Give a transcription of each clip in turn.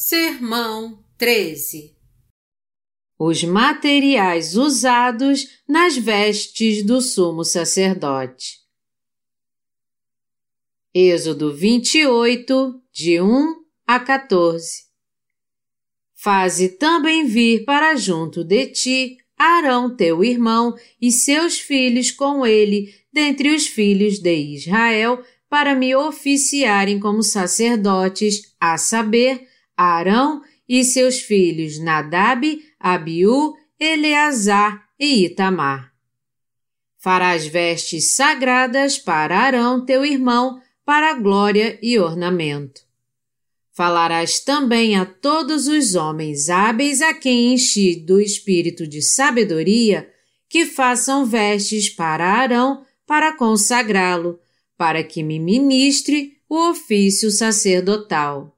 Sermão 13 Os materiais usados nas vestes do sumo sacerdote. Êxodo 28, de 1 a 14 Faze também vir para junto de ti Arão teu irmão e seus filhos com ele dentre os filhos de Israel para me oficiarem como sacerdotes, a saber, Arão e seus filhos Nadab, Abiú, Eleazar e Itamar. Farás vestes sagradas para Arão, teu irmão, para glória e ornamento. Falarás também a todos os homens hábeis a quem enchi do espírito de sabedoria, que façam vestes para Arão, para consagrá-lo, para que me ministre o ofício sacerdotal.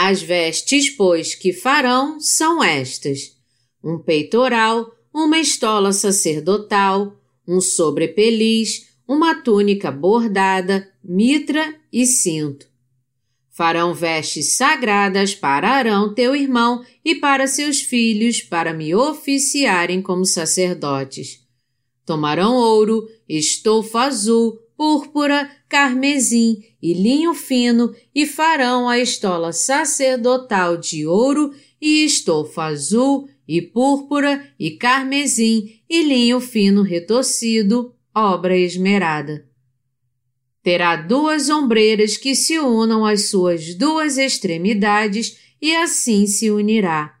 As vestes, pois, que farão são estas: um peitoral, uma estola sacerdotal, um sobrepeliz, uma túnica bordada, mitra e cinto. Farão vestes sagradas para Arão, teu irmão, e para seus filhos, para me oficiarem como sacerdotes. Tomarão ouro, estofa azul, púrpura, carmesim e linho fino e farão a estola sacerdotal de ouro e estofa azul e púrpura e carmesim e linho fino retorcido, obra esmerada. Terá duas ombreiras que se unam às suas duas extremidades e assim se unirá.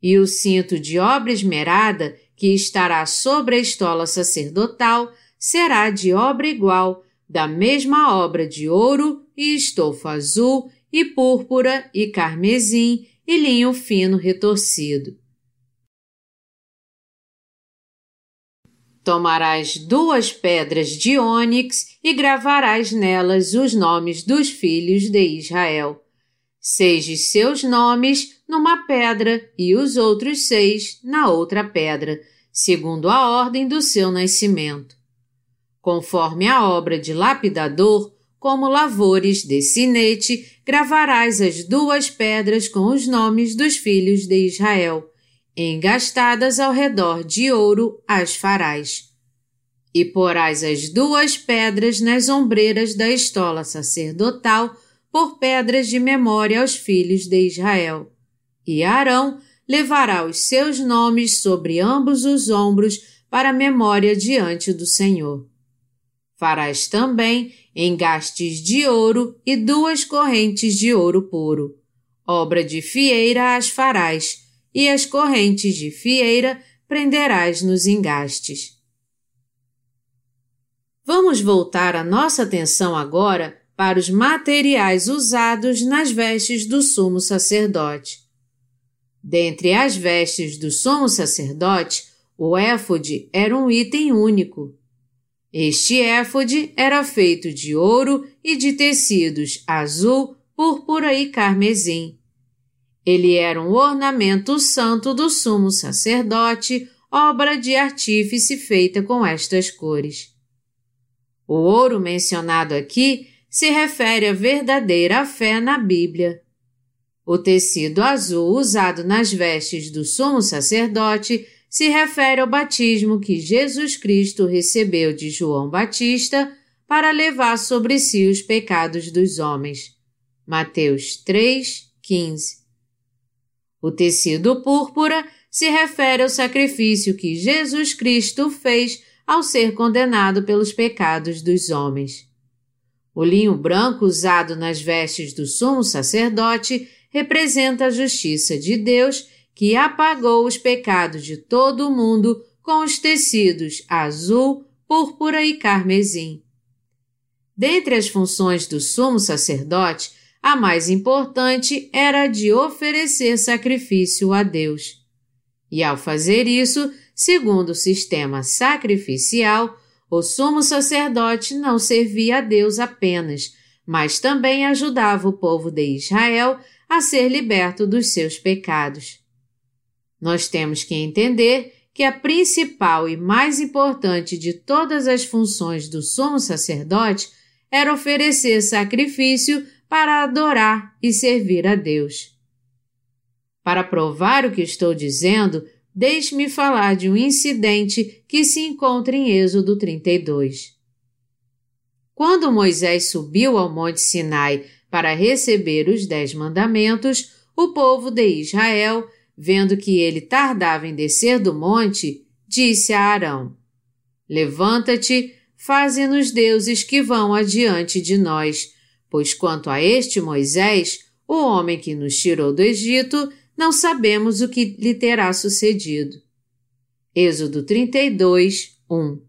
E o cinto de obra esmerada que estará sobre a estola sacerdotal será de obra igual, da mesma obra de ouro e estofa azul e púrpura e carmesim e linho fino retorcido. Tomarás duas pedras de ônix e gravarás nelas os nomes dos filhos de Israel. Seis de seus nomes numa pedra e os outros seis na outra pedra, segundo a ordem do seu nascimento conforme a obra de lapidador, como lavores de sinete, gravarás as duas pedras com os nomes dos filhos de Israel, engastadas ao redor de ouro as farás. E porás as duas pedras nas ombreiras da estola sacerdotal por pedras de memória aos filhos de Israel. E Arão levará os seus nomes sobre ambos os ombros para memória diante do Senhor. Farás também engastes de ouro e duas correntes de ouro puro. Obra de fieira as farás, e as correntes de fieira prenderás nos engastes. Vamos voltar a nossa atenção agora para os materiais usados nas vestes do sumo sacerdote. Dentre as vestes do sumo sacerdote, o éfode era um item único. Este éfode era feito de ouro e de tecidos azul, púrpura e carmesim. Ele era um ornamento santo do sumo sacerdote, obra de artífice feita com estas cores. O ouro mencionado aqui se refere à verdadeira fé na Bíblia. O tecido azul usado nas vestes do sumo sacerdote se refere ao batismo que Jesus Cristo recebeu de João Batista para levar sobre si os pecados dos homens. Mateus 3, 15. O tecido púrpura se refere ao sacrifício que Jesus Cristo fez ao ser condenado pelos pecados dos homens. O linho branco usado nas vestes do sumo sacerdote representa a justiça de Deus que apagou os pecados de todo o mundo com os tecidos azul, púrpura e carmesim. Dentre as funções do sumo sacerdote, a mais importante era a de oferecer sacrifício a Deus. E ao fazer isso, segundo o sistema sacrificial, o sumo sacerdote não servia a Deus apenas, mas também ajudava o povo de Israel a ser liberto dos seus pecados. Nós temos que entender que a principal e mais importante de todas as funções do sumo sacerdote era oferecer sacrifício para adorar e servir a Deus. Para provar o que estou dizendo, deixe-me falar de um incidente que se encontra em Êxodo 32. Quando Moisés subiu ao Monte Sinai para receber os Dez Mandamentos, o povo de Israel, vendo que ele tardava em descer do monte, disse a Arão: Levanta-te, faze-nos deuses que vão adiante de nós, pois quanto a este Moisés, o homem que nos tirou do Egito, não sabemos o que lhe terá sucedido. Êxodo 32, 1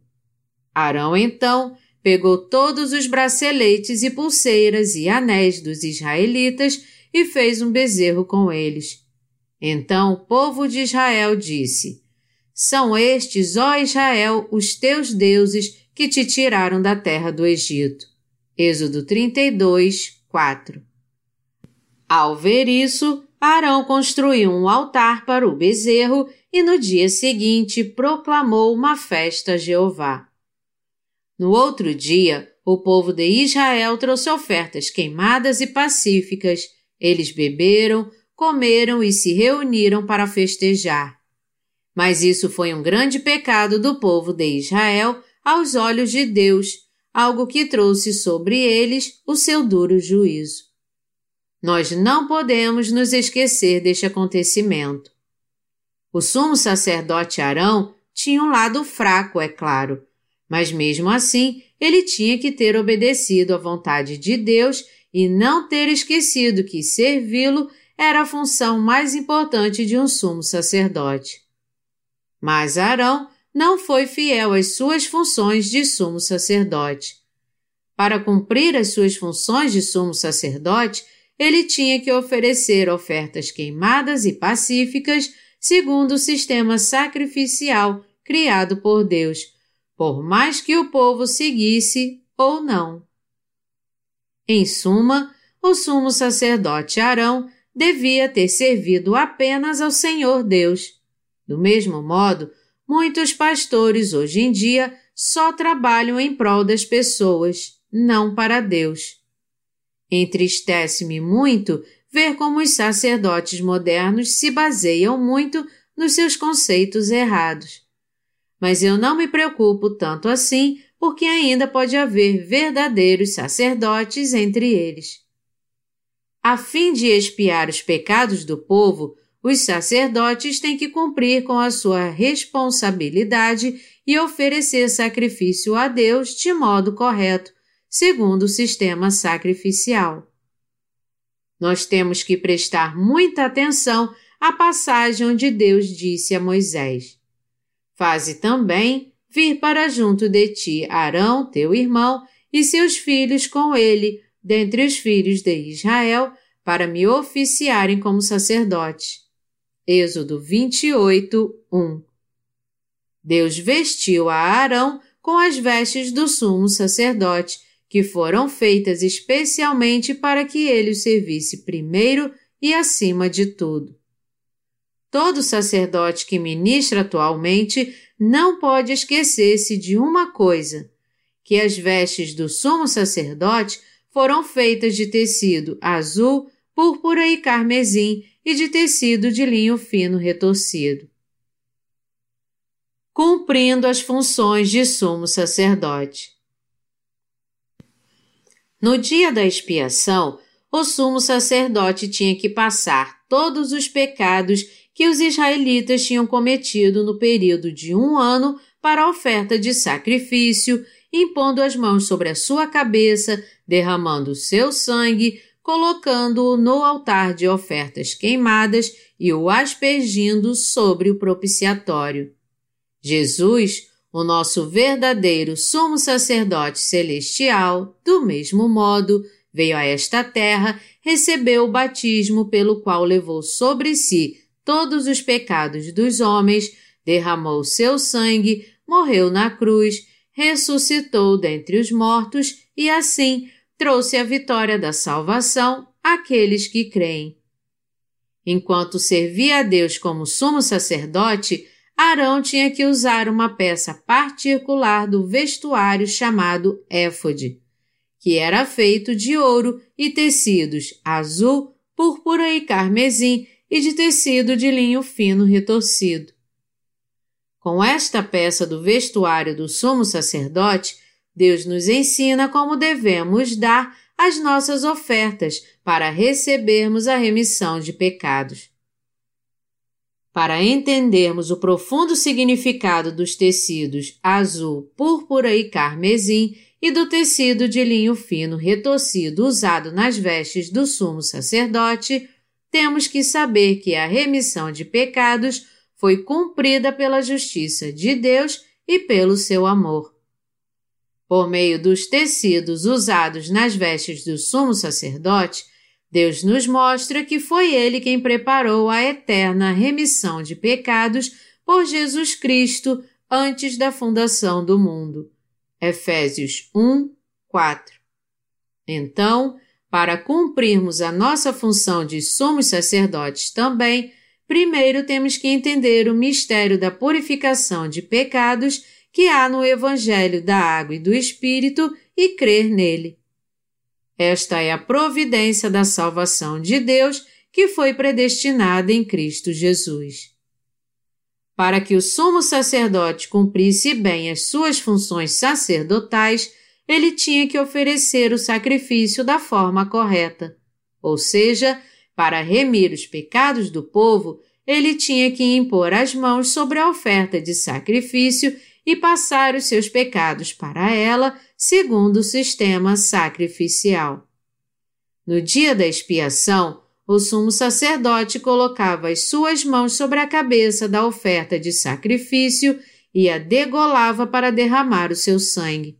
Arão, então, pegou todos os braceletes e pulseiras e anéis dos israelitas e fez um bezerro com eles. Então o povo de Israel disse: São estes, ó Israel, os teus deuses que te tiraram da terra do Egito. Êxodo 32, 4 Ao ver isso, Arão construiu um altar para o bezerro e no dia seguinte proclamou uma festa a Jeová. No outro dia, o povo de Israel trouxe ofertas queimadas e pacíficas. Eles beberam, comeram e se reuniram para festejar. Mas isso foi um grande pecado do povo de Israel aos olhos de Deus, algo que trouxe sobre eles o seu duro juízo. Nós não podemos nos esquecer deste acontecimento. O sumo sacerdote Arão tinha um lado fraco, é claro, mas mesmo assim ele tinha que ter obedecido à vontade de Deus e não ter esquecido que servi-lo era a função mais importante de um sumo sacerdote. Mas Arão não foi fiel às suas funções de sumo sacerdote. Para cumprir as suas funções de sumo sacerdote, ele tinha que oferecer ofertas queimadas e pacíficas segundo o sistema sacrificial criado por Deus, por mais que o povo seguisse ou não. Em suma, o sumo sacerdote Arão devia ter servido apenas ao Senhor Deus. Do mesmo modo, muitos pastores hoje em dia só trabalham em prol das pessoas, não para Deus. Entristece-me muito ver como os sacerdotes modernos se baseiam muito nos seus conceitos errados. Mas eu não me preocupo tanto assim, porque ainda pode haver verdadeiros sacerdotes entre eles. A fim de expiar os pecados do povo, os sacerdotes têm que cumprir com a sua responsabilidade e oferecer sacrifício a Deus de modo correto, segundo o sistema sacrificial. Nós temos que prestar muita atenção à passagem onde Deus disse a Moisés: Faze também vir para junto de ti Arão, teu irmão, e seus filhos com ele, dentre os filhos de Israel, para me oficiarem como sacerdote. Êxodo 28, 1 Deus vestiu a Arão com as vestes do sumo sacerdote que foram feitas especialmente para que ele o servisse primeiro e acima de tudo. Todo sacerdote que ministra atualmente não pode esquecer-se de uma coisa: que as vestes do sumo sacerdote foram feitas de tecido azul, púrpura e carmesim e de tecido de linho fino retorcido. Cumprindo as funções de sumo sacerdote. No dia da expiação, o sumo sacerdote tinha que passar todos os pecados que os israelitas tinham cometido no período de um ano para a oferta de sacrifício, impondo as mãos sobre a sua cabeça, derramando seu sangue, colocando-o no altar de ofertas queimadas e o aspergindo sobre o propiciatório. Jesus, o nosso verdadeiro sumo sacerdote celestial, do mesmo modo, veio a esta terra, recebeu o batismo pelo qual levou sobre si todos os pecados dos homens, derramou seu sangue, morreu na cruz, ressuscitou dentre os mortos e assim trouxe a vitória da salvação àqueles que creem. Enquanto servia a Deus como sumo sacerdote, Arão tinha que usar uma peça particular do vestuário chamado éfode, que era feito de ouro e tecidos azul, púrpura e carmesim e de tecido de linho fino retorcido. Com esta peça do vestuário do sumo sacerdote, Deus nos ensina como devemos dar as nossas ofertas para recebermos a remissão de pecados. Para entendermos o profundo significado dos tecidos azul, púrpura e carmesim e do tecido de linho fino retorcido usado nas vestes do sumo sacerdote, temos que saber que a remissão de pecados foi cumprida pela justiça de Deus e pelo seu amor. Por meio dos tecidos usados nas vestes do sumo sacerdote, Deus nos mostra que foi Ele quem preparou a eterna remissão de pecados por Jesus Cristo antes da fundação do mundo. Efésios 1, 4. Então, para cumprirmos a nossa função de sumos sacerdotes também, primeiro temos que entender o mistério da purificação de pecados que há no Evangelho da Água e do Espírito e crer nele. Esta é a providência da salvação de Deus que foi predestinada em Cristo Jesus. Para que o sumo sacerdote cumprisse bem as suas funções sacerdotais, ele tinha que oferecer o sacrifício da forma correta, ou seja, para remir os pecados do povo, ele tinha que impor as mãos sobre a oferta de sacrifício e passar os seus pecados para ela, segundo o sistema sacrificial. No dia da expiação, o sumo sacerdote colocava as suas mãos sobre a cabeça da oferta de sacrifício e a degolava para derramar o seu sangue.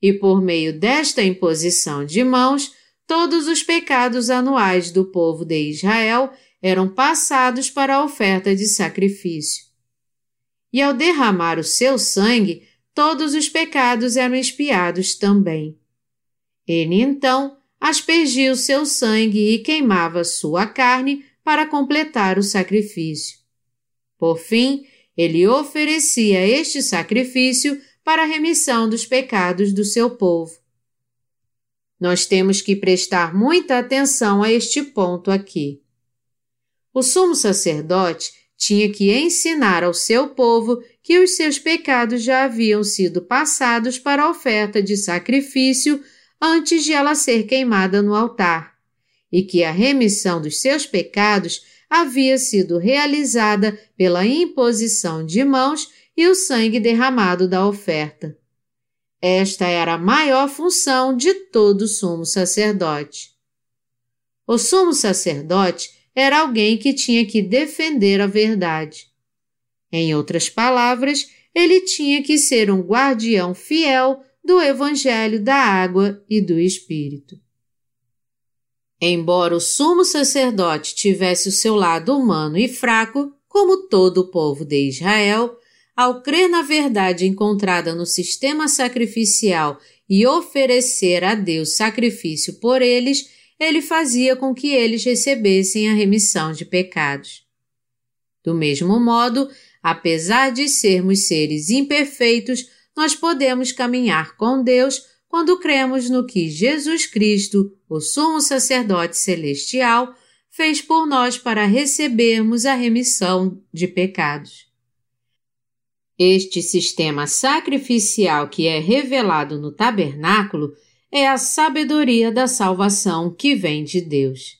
E por meio desta imposição de mãos, todos os pecados anuais do povo de Israel eram passados para a oferta de sacrifício e ao derramar o seu sangue, todos os pecados eram expiados também. Ele então aspergia o seu sangue e queimava sua carne para completar o sacrifício. Por fim, ele oferecia este sacrifício para a remissão dos pecados do seu povo. Nós temos que prestar muita atenção a este ponto aqui. O sumo sacerdote tinha que ensinar ao seu povo que os seus pecados já haviam sido passados para a oferta de sacrifício antes de ela ser queimada no altar, e que a remissão dos seus pecados havia sido realizada pela imposição de mãos e o sangue derramado da oferta. Esta era a maior função de todo sumo sacerdote. O sumo sacerdote era alguém que tinha que defender a verdade. Em outras palavras, ele tinha que ser um guardião fiel do Evangelho da Água e do Espírito. Embora o sumo sacerdote tivesse o seu lado humano e fraco, como todo o povo de Israel, ao crer na verdade encontrada no sistema sacrificial e oferecer a Deus sacrifício por eles, ele fazia com que eles recebessem a remissão de pecados. Do mesmo modo, apesar de sermos seres imperfeitos, nós podemos caminhar com Deus quando cremos no que Jesus Cristo, o sumo sacerdote celestial, fez por nós para recebermos a remissão de pecados. Este sistema sacrificial que é revelado no tabernáculo é a sabedoria da salvação que vem de Deus.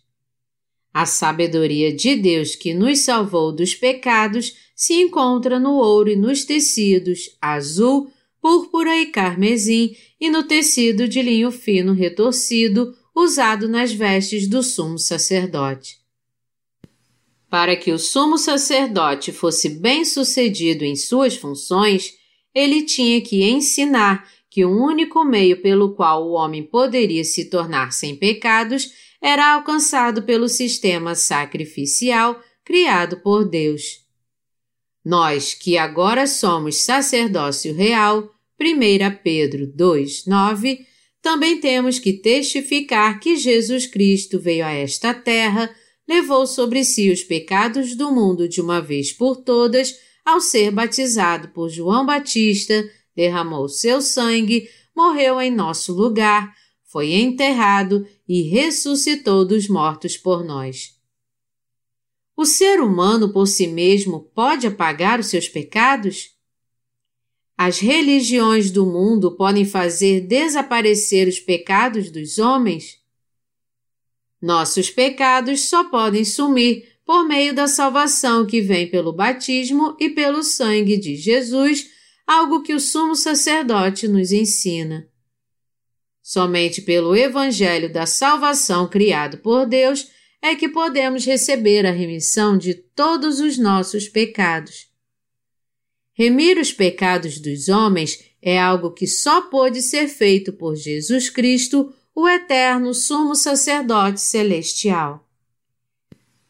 A sabedoria de Deus que nos salvou dos pecados se encontra no ouro e nos tecidos azul, púrpura e carmesim e no tecido de linho fino retorcido usado nas vestes do sumo sacerdote. Para que o sumo sacerdote fosse bem-sucedido em suas funções, ele tinha que ensinar que o único meio pelo qual o homem poderia se tornar sem pecados era alcançado pelo sistema sacrificial criado por Deus. Nós, que agora somos sacerdócio real, 1 Pedro 2, 9, também temos que testificar que Jesus Cristo veio a esta terra, levou sobre si os pecados do mundo de uma vez por todas, ao ser batizado por João Batista, derramou seu sangue, morreu em nosso lugar, foi enterrado e ressuscitou dos mortos por nós. O ser humano por si mesmo pode apagar os seus pecados? As religiões do mundo podem fazer desaparecer os pecados dos homens? Nossos pecados só podem sumir por meio da salvação que vem pelo batismo e pelo sangue de Jesus, algo que o sumo sacerdote nos ensina. Somente pelo Evangelho da salvação criado por Deus é que podemos receber a remissão de todos os nossos pecados. Remir os pecados dos homens é algo que só pode ser feito por Jesus Cristo, o eterno sumo sacerdote celestial.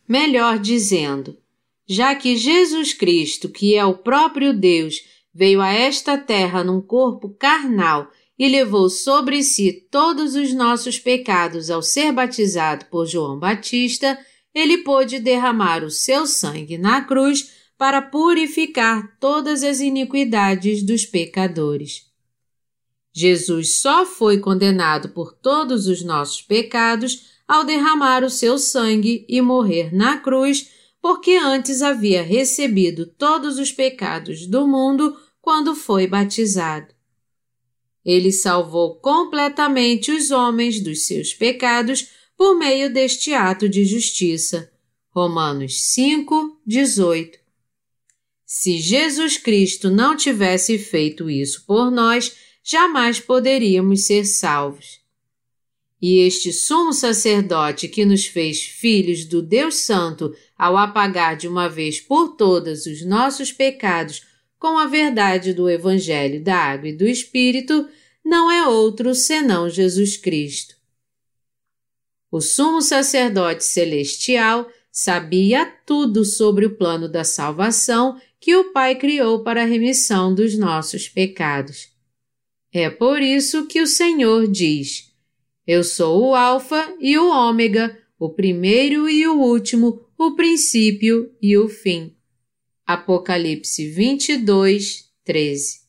Melhor dizendo, já que Jesus Cristo, que é o próprio Deus, veio a esta terra num corpo carnal e levou sobre si todos os nossos pecados ao ser batizado por João Batista, ele pôde derramar o seu sangue na cruz para purificar todas as iniquidades dos pecadores. Jesus só foi condenado por todos os nossos pecados ao derramar o seu sangue e morrer na cruz, porque antes havia recebido todos os pecados do mundo quando foi batizado. Ele salvou completamente os homens dos seus pecados por meio deste ato de justiça. Romanos 5, 18. Se Jesus Cristo não tivesse feito isso por nós, jamais poderíamos ser salvos. E este sumo sacerdote que nos fez filhos do Deus Santo ao apagar de uma vez por todas os nossos pecados com a verdade do Evangelho da Água e do Espírito, não é outro senão Jesus Cristo. O sumo sacerdote celestial sabia tudo sobre o plano da salvação que o Pai criou para a remissão dos nossos pecados. É por isso que o Senhor diz: Eu sou o Alfa e o Ômega, o primeiro e o último, o princípio e o fim. Apocalipse 22, 13.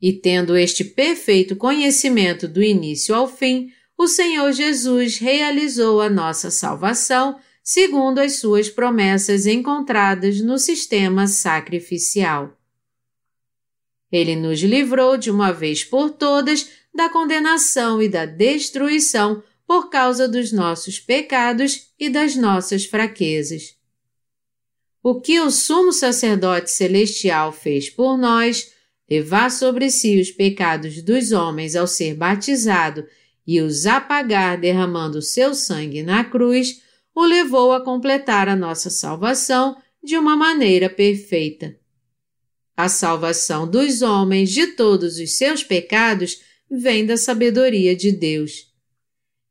E tendo este perfeito conhecimento do início ao fim, o Senhor Jesus realizou a nossa salvação segundo as suas promessas encontradas no sistema sacrificial. Ele nos livrou de uma vez por todas da condenação e da destruição por causa dos nossos pecados e das nossas fraquezas. O que o sumo sacerdote celestial fez por nós, levar sobre si os pecados dos homens ao ser batizado e os apagar derramando seu sangue na cruz, o levou a completar a nossa salvação de uma maneira perfeita. A salvação dos homens de todos os seus pecados vem da sabedoria de Deus.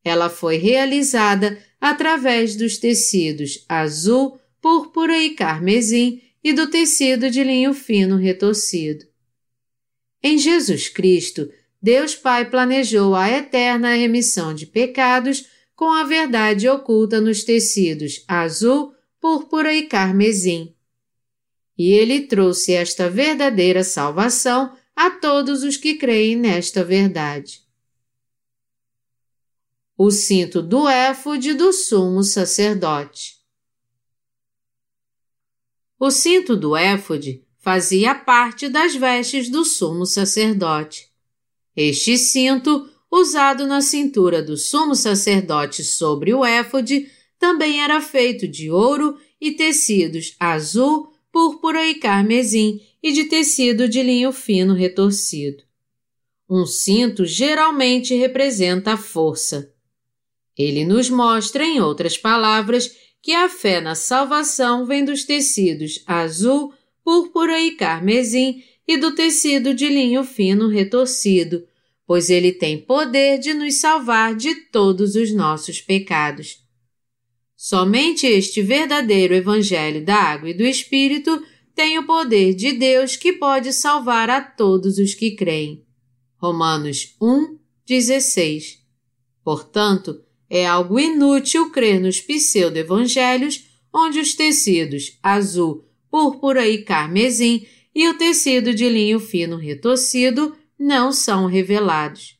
Ela foi realizada através dos tecidos azul, púrpura e carmesim e do tecido de linho fino retorcido. Em Jesus Cristo, Deus Pai planejou a eterna remissão de pecados com a verdade oculta nos tecidos azul, púrpura e carmesim. E ele trouxe esta verdadeira salvação a todos os que creem nesta verdade. O cinto do éfode do sumo sacerdote. O cinto do éfode fazia parte das vestes do sumo sacerdote. Este cinto usado na cintura do sumo sacerdote sobre o éfode, também era feito de ouro e tecidos azul, púrpura e carmesim e de tecido de linho fino retorcido. Um cinto geralmente representa a força. Ele nos mostra, em outras palavras, que a fé na salvação vem dos tecidos azul, púrpura e carmesim e do tecido de linho fino retorcido, pois ele tem poder de nos salvar de todos os nossos pecados. Somente este verdadeiro Evangelho da Água e do Espírito tem o poder de Deus que pode salvar a todos os que creem. Romanos 1, 16. Portanto, é algo inútil crer nos pseudo-evangelhos, onde os tecidos azul, púrpura e carmesim e o tecido de linho fino retorcido não são revelados.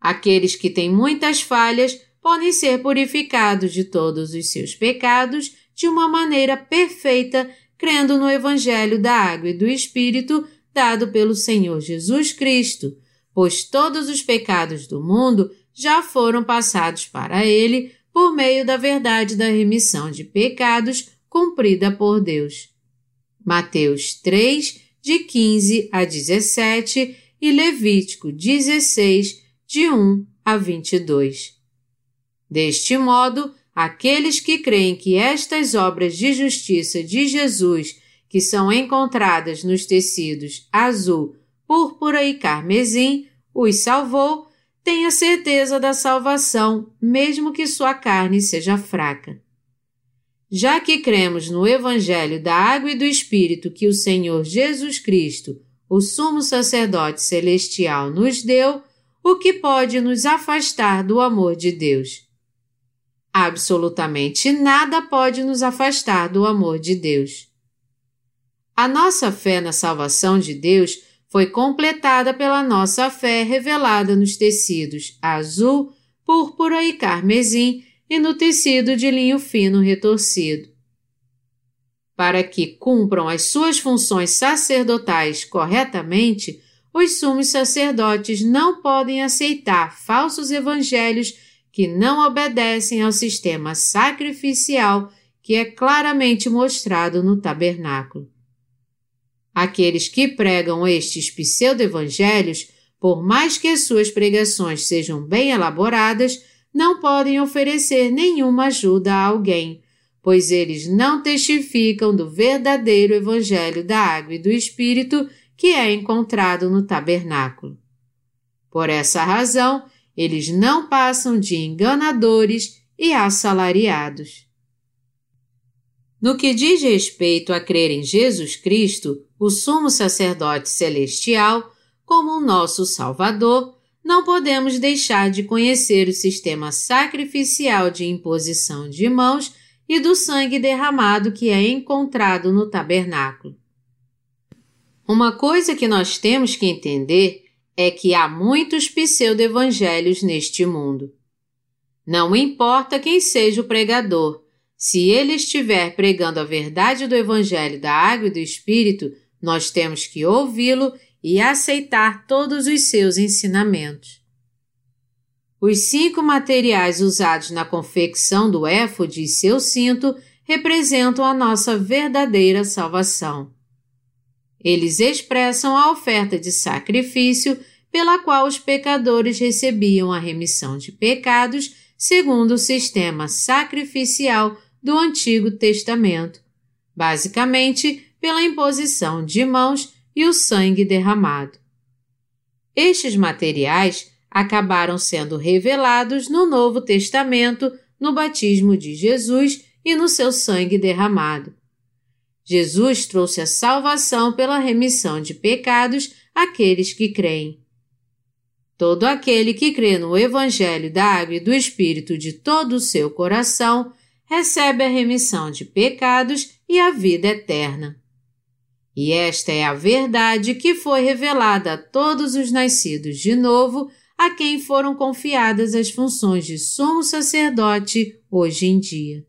Aqueles que têm muitas falhas podem ser purificados de todos os seus pecados de uma maneira perfeita, crendo no Evangelho da Água e do Espírito dado pelo Senhor Jesus Cristo, pois todos os pecados do mundo já foram passados para ele por meio da verdade da remissão de pecados cumprida por Deus. Mateus 3, de 15 a 17 e Levítico 16, de 1 a 22. Deste modo, aqueles que creem que estas obras de justiça de Jesus, que são encontradas nos tecidos azul, púrpura e carmesim, os salvou, têm a certeza da salvação, mesmo que sua carne seja fraca. Já que cremos no Evangelho da Água e do Espírito que o Senhor Jesus Cristo, o sumo sacerdote celestial, nos deu, o que pode nos afastar do amor de Deus? Absolutamente nada pode nos afastar do amor de Deus. A nossa fé na salvação de Deus foi completada pela nossa fé revelada nos tecidos azul, púrpura e carmesim e no tecido de linho fino retorcido. Para que cumpram as suas funções sacerdotais corretamente, os sumos sacerdotes não podem aceitar falsos evangelhos que não obedecem ao sistema sacrificial que é claramente mostrado no tabernáculo. Aqueles que pregam estes pseudo-evangelhos, por mais que as suas pregações sejam bem elaboradas, não podem oferecer nenhuma ajuda a alguém, pois eles não testificam do verdadeiro Evangelho da Água e do Espírito que é encontrado no tabernáculo. Por essa razão, eles não passam de enganadores e assalariados. No que diz respeito a crer em Jesus Cristo, o sumo sacerdote celestial, como o nosso Salvador, não podemos deixar de conhecer o sistema sacrificial de imposição de mãos e do sangue derramado que é encontrado no tabernáculo. Uma coisa que nós temos que entender é que há muitos pseudo-evangelhos neste mundo. Não importa quem seja o pregador, se ele estiver pregando a verdade do Evangelho da Água e do Espírito, nós temos que ouvi-lo e aceitar todos os seus ensinamentos. Os cinco materiais usados na confecção do éfode e seu cinto representam a nossa verdadeira salvação. Eles expressam a oferta de sacrifício pela qual os pecadores recebiam a remissão de pecados segundo o sistema sacrificial do Antigo Testamento, basicamente pela imposição de mãos e o sangue derramado. Estes materiais acabaram sendo revelados no Novo Testamento, no batismo de Jesus e no seu sangue derramado. Jesus trouxe a salvação pela remissão de pecados àqueles que creem. Todo aquele que crê no Evangelho da Água e do Espírito de todo o seu coração recebe a remissão de pecados e a vida eterna. E esta é a verdade que foi revelada a todos os nascidos de novo, a quem foram confiadas as funções de sumo sacerdote hoje em dia.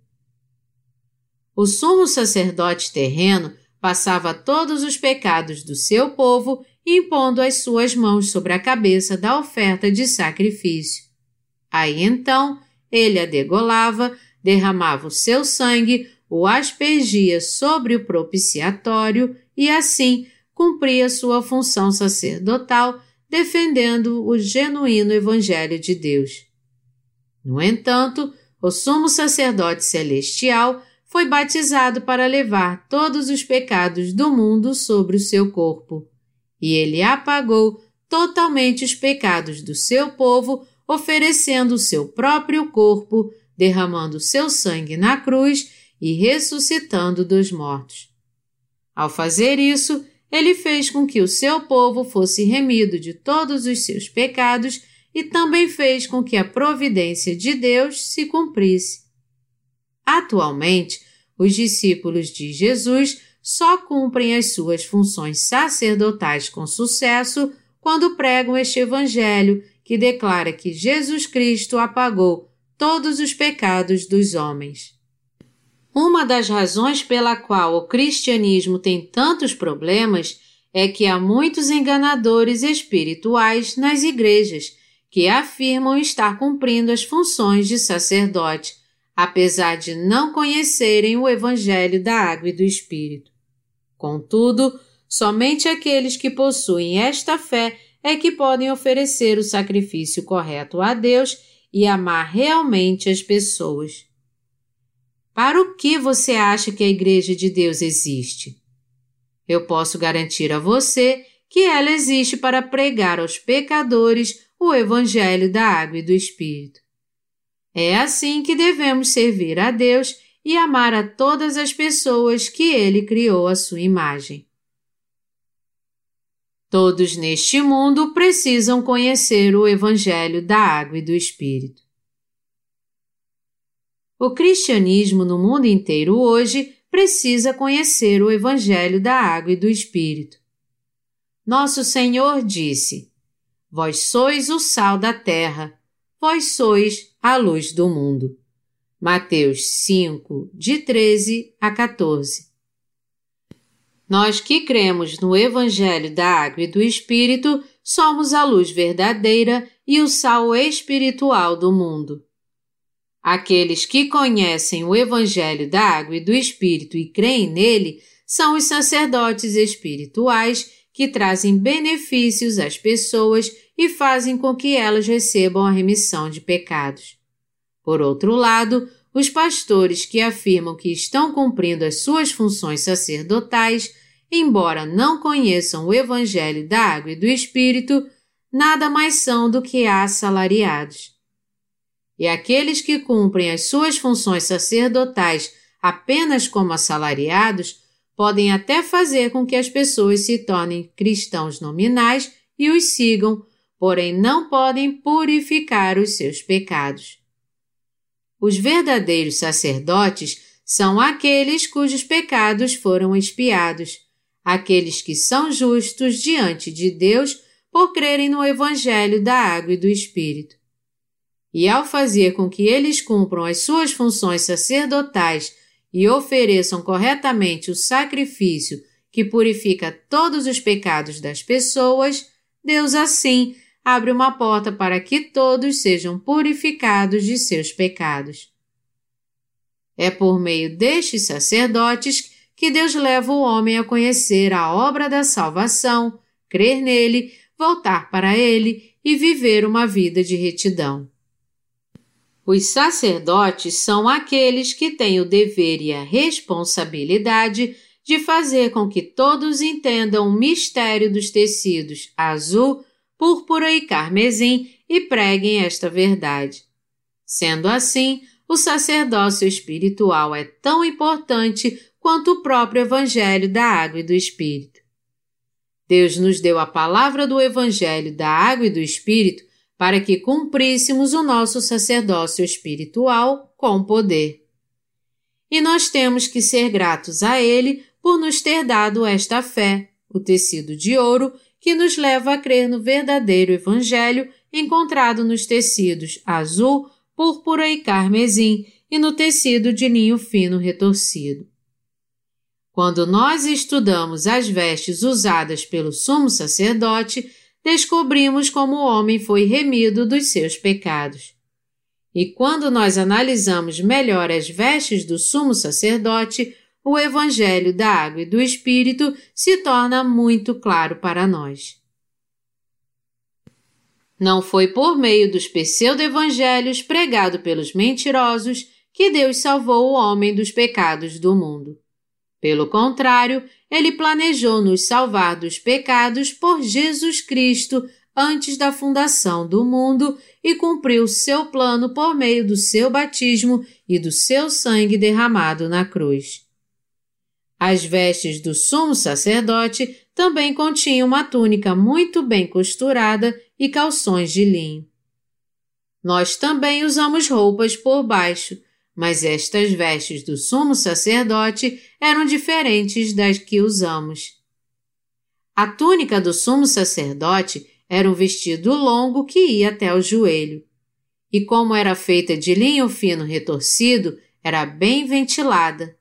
O sumo sacerdote terreno passava todos os pecados do seu povo, impondo as suas mãos sobre a cabeça da oferta de sacrifício. Aí então ele a degolava, derramava o seu sangue, o aspergia sobre o propiciatório e assim cumpria sua função sacerdotal, defendendo o genuíno Evangelho de Deus. No entanto, o sumo sacerdote celestial foi batizado para levar todos os pecados do mundo sobre o seu corpo, e ele apagou totalmente os pecados do seu povo, oferecendo o seu próprio corpo, derramando seu sangue na cruz e ressuscitando dos mortos. Ao fazer isso, ele fez com que o seu povo fosse remido de todos os seus pecados e também fez com que a providência de Deus se cumprisse. Atualmente, os discípulos de Jesus só cumprem as suas funções sacerdotais com sucesso quando pregam este Evangelho que declara que Jesus Cristo apagou todos os pecados dos homens. Uma das razões pela qual o cristianismo tem tantos problemas é que há muitos enganadores espirituais nas igrejas que afirmam estar cumprindo as funções de sacerdote, apesar de não conhecerem o Evangelho da Água e do Espírito. Contudo, somente aqueles que possuem esta fé é que podem oferecer o sacrifício correto a Deus e amar realmente as pessoas. Para o que você acha que a Igreja de Deus existe? Eu posso garantir a você que ela existe para pregar aos pecadores o Evangelho da Água e do Espírito. É assim que devemos servir a Deus e amar a todas as pessoas que Ele criou à sua imagem. Todos neste mundo precisam conhecer o Evangelho da Água e do Espírito. O cristianismo no mundo inteiro hoje precisa conhecer o Evangelho da Água e do Espírito. Nosso Senhor disse: Vós sois o sal da terra, vós sois a luz do mundo. Mateus 5, de 13 a 14. Nós que cremos no Evangelho da Água e do Espírito somos a luz verdadeira e o sal espiritual do mundo. Aqueles que conhecem o Evangelho da Água e do Espírito e creem nele são os sacerdotes espirituais que trazem benefícios às pessoas e fazem com que elas recebam a remissão de pecados. Por outro lado, os pastores que afirmam que estão cumprindo as suas funções sacerdotais embora não conheçam o Evangelho da Água e do Espírito, nada mais são do que assalariados. E aqueles que cumprem as suas funções sacerdotais apenas como assalariados podem até fazer com que as pessoas se tornem cristãos nominais e os sigam, porém não podem purificar os seus pecados. Os verdadeiros sacerdotes são aqueles cujos pecados foram expiados aqueles que são justos diante de Deus por crerem no Evangelho da Água e do Espírito. E ao fazer com que eles cumpram as suas funções sacerdotais e ofereçam corretamente o sacrifício que purifica todos os pecados das pessoas, Deus assim abre uma porta para que todos sejam purificados de seus pecados. É por meio destes sacerdotes que Deus leva o homem a conhecer a obra da salvação, crer nele, voltar para ele e viver uma vida de retidão. Os sacerdotes são aqueles que têm o dever e a responsabilidade de fazer com que todos entendam o mistério dos tecidos azul, púrpura e carmesim e preguem esta verdade. Sendo assim, o sacerdócio espiritual é tão importante quanto o próprio Evangelho da Água e do Espírito. Deus nos deu a palavra do Evangelho da Água e do Espírito para que cumpríssemos o nosso sacerdócio espiritual com poder. E nós temos que ser gratos a Ele por nos ter dado esta fé, o tecido de ouro que nos leva a crer no verdadeiro Evangelho encontrado nos tecidos azul, púrpura e carmesim e no tecido de linho fino retorcido. Quando nós estudamos as vestes usadas pelo sumo sacerdote, descobrimos como o homem foi remido dos seus pecados. E quando nós analisamos melhor as vestes do sumo sacerdote, o Evangelho da Água e do Espírito se torna muito claro para nós. Não foi por meio dos pseudo-evangelhos pregado pelos mentirosos que Deus salvou o homem dos pecados do mundo. Pelo contrário, ele planejou nos salvar dos pecados por Jesus Cristo antes da fundação do mundo e cumpriu seu plano por meio do seu batismo e do seu sangue derramado na cruz. As vestes do sumo sacerdote também continham uma túnica muito bem costurada e calções de linho. Nós também usamos roupas por baixo, mas estas vestes do sumo sacerdote eram diferentes das que usamos. A túnica do sumo sacerdote era um vestido longo que ia até o joelho. E como era feita de linho fino retorcido, era bem ventilada.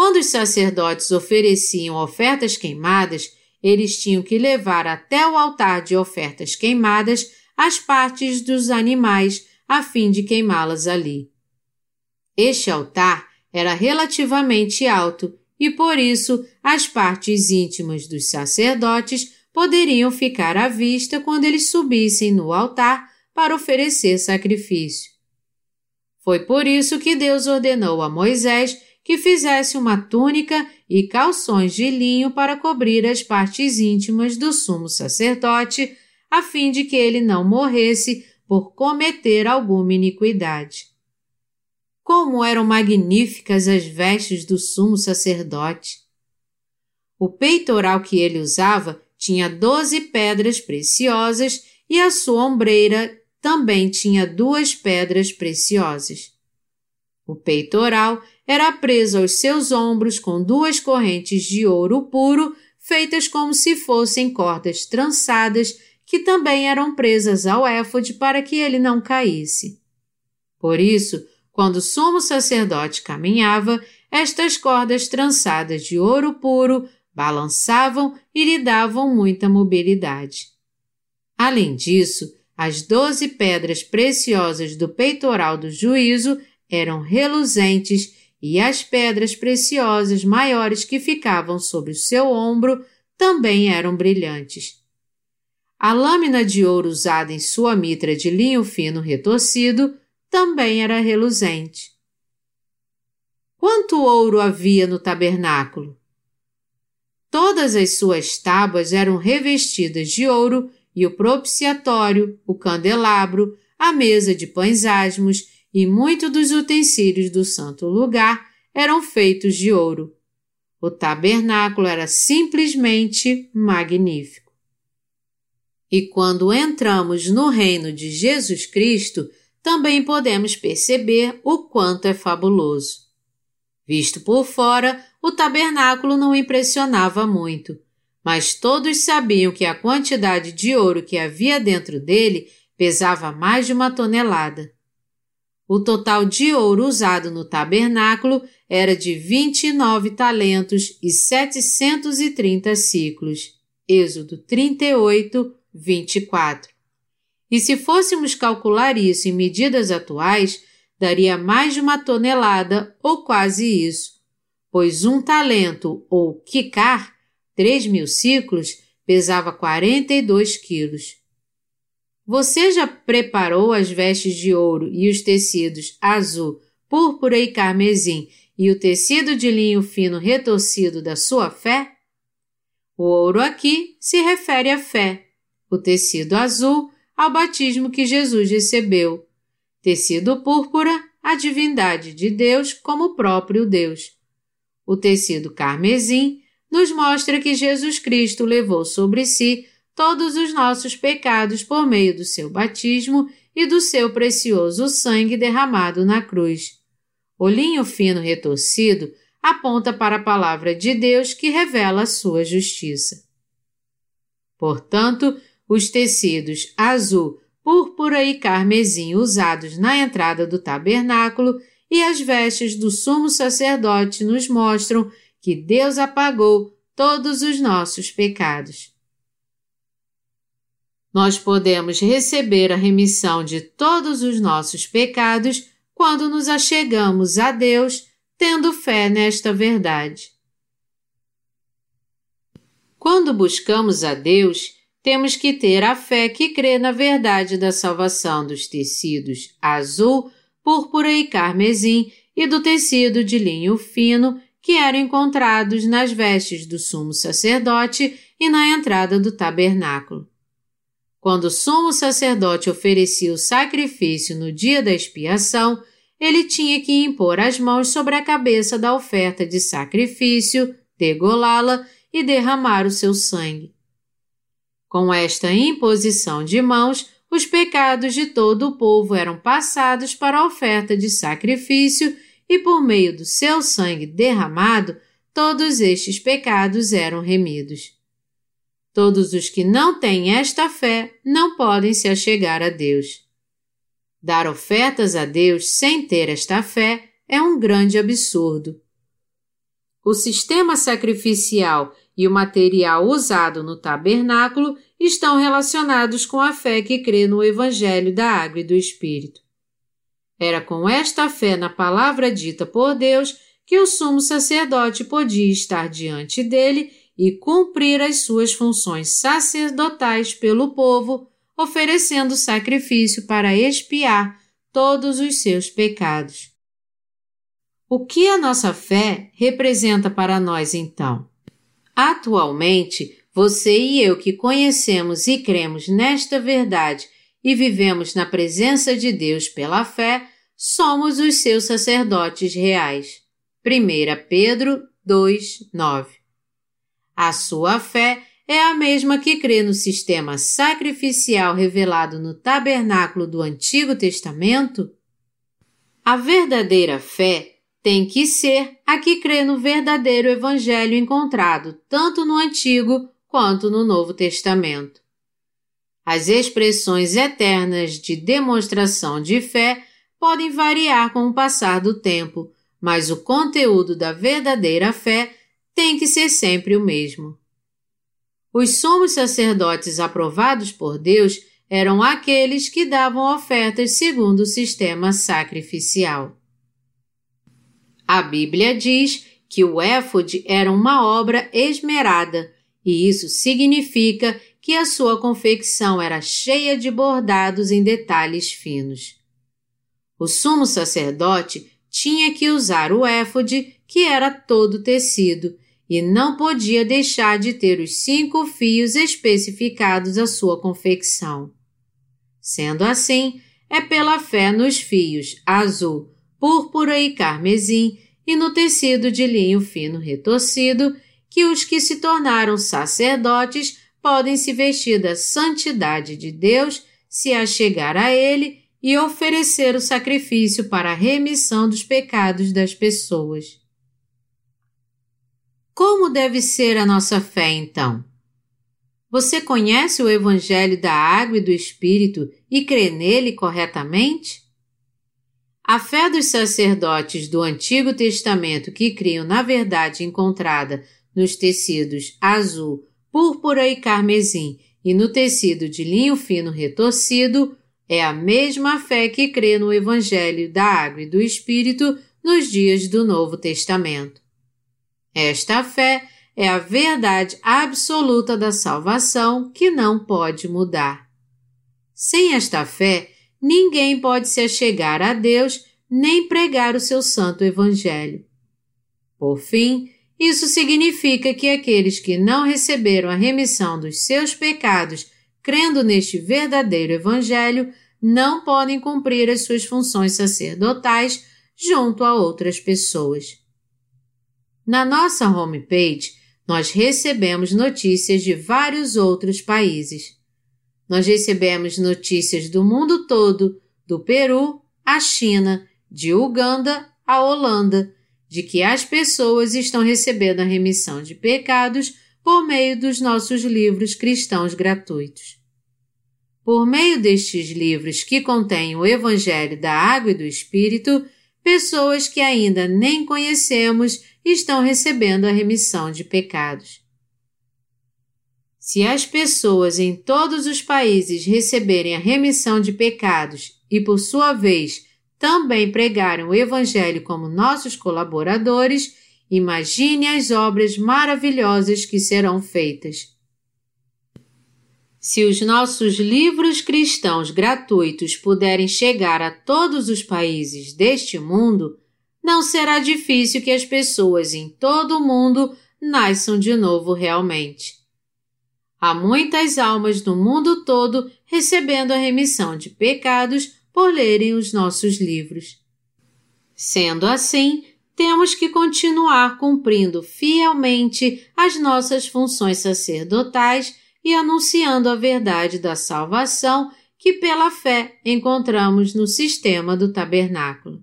Quando os sacerdotes ofereciam ofertas queimadas, eles tinham que levar até o altar de ofertas queimadas as partes dos animais a fim de queimá-las ali. Este altar era relativamente alto e por isso as partes íntimas dos sacerdotes poderiam ficar à vista quando eles subissem no altar para oferecer sacrifício. Foi por isso que Deus ordenou a Moisés que fizesse uma túnica e calções de linho para cobrir as partes íntimas do sumo sacerdote, a fim de que ele não morresse por cometer alguma iniquidade. Como eram magníficas as vestes do sumo sacerdote! O peitoral que ele usava tinha doze pedras preciosas e a sua ombreira também tinha duas pedras preciosas. O peitoral era preso aos seus ombros com duas correntes de ouro puro, feitas como se fossem cordas trançadas, que também eram presas ao éfode para que ele não caísse. Por isso, quando o sumo sacerdote caminhava, estas cordas trançadas de ouro puro balançavam e lhe davam muita mobilidade. Além disso, as doze pedras preciosas do peitoral do juízo eram reluzentes e as pedras preciosas maiores que ficavam sobre o seu ombro também eram brilhantes. A lâmina de ouro usada em sua mitra de linho fino retorcido também era reluzente. Quanto ouro havia no tabernáculo? Todas as suas tábuas eram revestidas de ouro e o propiciatório, o candelabro, a mesa de pães asmos e muitos dos utensílios do santo lugar eram feitos de ouro. O tabernáculo era simplesmente magnífico. E quando entramos no reino de Jesus Cristo, também podemos perceber o quanto é fabuloso. Visto por fora, o tabernáculo não impressionava muito, mas todos sabiam que a quantidade de ouro que havia dentro dele pesava mais de uma tonelada. O total de ouro usado no tabernáculo era de 29 talentos e 730 ciclos. Êxodo 38, 24. E se fôssemos calcular isso em medidas atuais, daria mais de uma tonelada ou quase isso, pois um talento ou kikar, 3 mil ciclos, pesava 42 quilos. Você já preparou as vestes de ouro e os tecidos azul, púrpura e carmesim e o tecido de linho fino retorcido da sua fé? O ouro aqui se refere à fé, o tecido azul ao batismo que Jesus recebeu, tecido púrpura à divindade de Deus como próprio Deus. O tecido carmesim nos mostra que Jesus Cristo levou sobre si todos os nossos pecados por meio do seu batismo e do seu precioso sangue derramado na cruz. O linho fino retorcido aponta para a palavra de Deus que revela a sua justiça. Portanto, os tecidos azul, púrpura e carmesim usados na entrada do tabernáculo e as vestes do sumo sacerdote nos mostram que Deus apagou todos os nossos pecados nós podemos receber a remissão de todos os nossos pecados quando nos achegamos a Deus tendo fé nesta verdade. Quando buscamos a Deus, temos que ter a fé que crê na verdade da salvação dos tecidos azul, púrpura e carmesim e do tecido de linho fino que eram encontrados nas vestes do sumo sacerdote e na entrada do tabernáculo. Quando o sumo sacerdote oferecia o sacrifício no dia da expiação, ele tinha que impor as mãos sobre a cabeça da oferta de sacrifício, degolá-la e derramar o seu sangue. Com esta imposição de mãos, os pecados de todo o povo eram passados para a oferta de sacrifício e, por meio do seu sangue derramado, todos estes pecados eram remidos. Todos os que não têm esta fé não podem se achegar a Deus. Dar ofertas a Deus sem ter esta fé é um grande absurdo. O sistema sacrificial e o material usado no tabernáculo estão relacionados com a fé que crê no Evangelho da Água e do Espírito. Era com esta fé na palavra dita por Deus que o sumo sacerdote podia estar diante dele e cumprir as suas funções sacerdotais pelo povo, oferecendo sacrifício para expiar todos os seus pecados. O que a nossa fé representa para nós então? Atualmente, você e eu que conhecemos e cremos nesta verdade e vivemos na presença de Deus pela fé, somos os seus sacerdotes reais. 1 Pedro 2, 9 a sua fé é a mesma que crê no sistema sacrificial revelado no tabernáculo do Antigo Testamento? A verdadeira fé tem que ser a que crê no verdadeiro Evangelho encontrado tanto no Antigo quanto no Novo Testamento. As expressões eternas de demonstração de fé podem variar com o passar do tempo, mas o conteúdo da verdadeira fé tem que ser sempre o mesmo. Os somos sacerdotes aprovados por Deus eram aqueles que davam ofertas segundo o sistema sacrificial. A Bíblia diz que o éfode era uma obra esmerada, e isso significa que a sua confecção era cheia de bordados em detalhes finos. O sumo sacerdote tinha que usar o éfode, que era todo tecido, e não podia deixar de ter os cinco fios especificados à sua confecção. Sendo assim, é pela fé nos fios azul, púrpura e carmesim e no tecido de linho fino retorcido que os que se tornaram sacerdotes podem se vestir da santidade de Deus, se achegar a Ele e oferecer o sacrifício para a remissão dos pecados das pessoas. Como deve ser a nossa fé, então? Você conhece o Evangelho da Água e do Espírito e crê nele corretamente? A fé dos sacerdotes do Antigo Testamento que criam na verdade encontrada nos tecidos azul, púrpura e carmesim e no tecido de linho fino retorcido é a mesma fé que crê no Evangelho da Água e do Espírito nos dias do Novo Testamento. Esta fé é a verdade absoluta da salvação que não pode mudar. Sem esta fé, ninguém pode se achegar a Deus nem pregar o seu santo evangelho. Por fim, isso significa que aqueles que não receberam a remissão dos seus pecados crendo neste verdadeiro evangelho não podem cumprir as suas funções sacerdotais junto a outras pessoas. Na nossa homepage, nós recebemos notícias de vários outros países. Nós recebemos notícias do mundo todo, do Peru à China, de Uganda à Holanda, de que as pessoas estão recebendo a remissão de pecados por meio dos nossos livros cristãos gratuitos. Por meio destes livros que contêm o Evangelho da Água e do Espírito, pessoas que ainda nem conhecemos estão recebendo a remissão de pecados. Se as pessoas em todos os países receberem a remissão de pecados e, por sua vez, também pregarem o Evangelho como nossos colaboradores, imagine as obras maravilhosas que serão feitas. Se os nossos livros cristãos gratuitos puderem chegar a todos os países deste mundo, não será difícil que as pessoas em todo o mundo nasçam de novo realmente. Há muitas almas no mundo todo recebendo a remissão de pecados por lerem os nossos livros. Sendo assim, temos que continuar cumprindo fielmente as nossas funções sacerdotais e anunciando a verdade da salvação que pela fé encontramos no sistema do tabernáculo.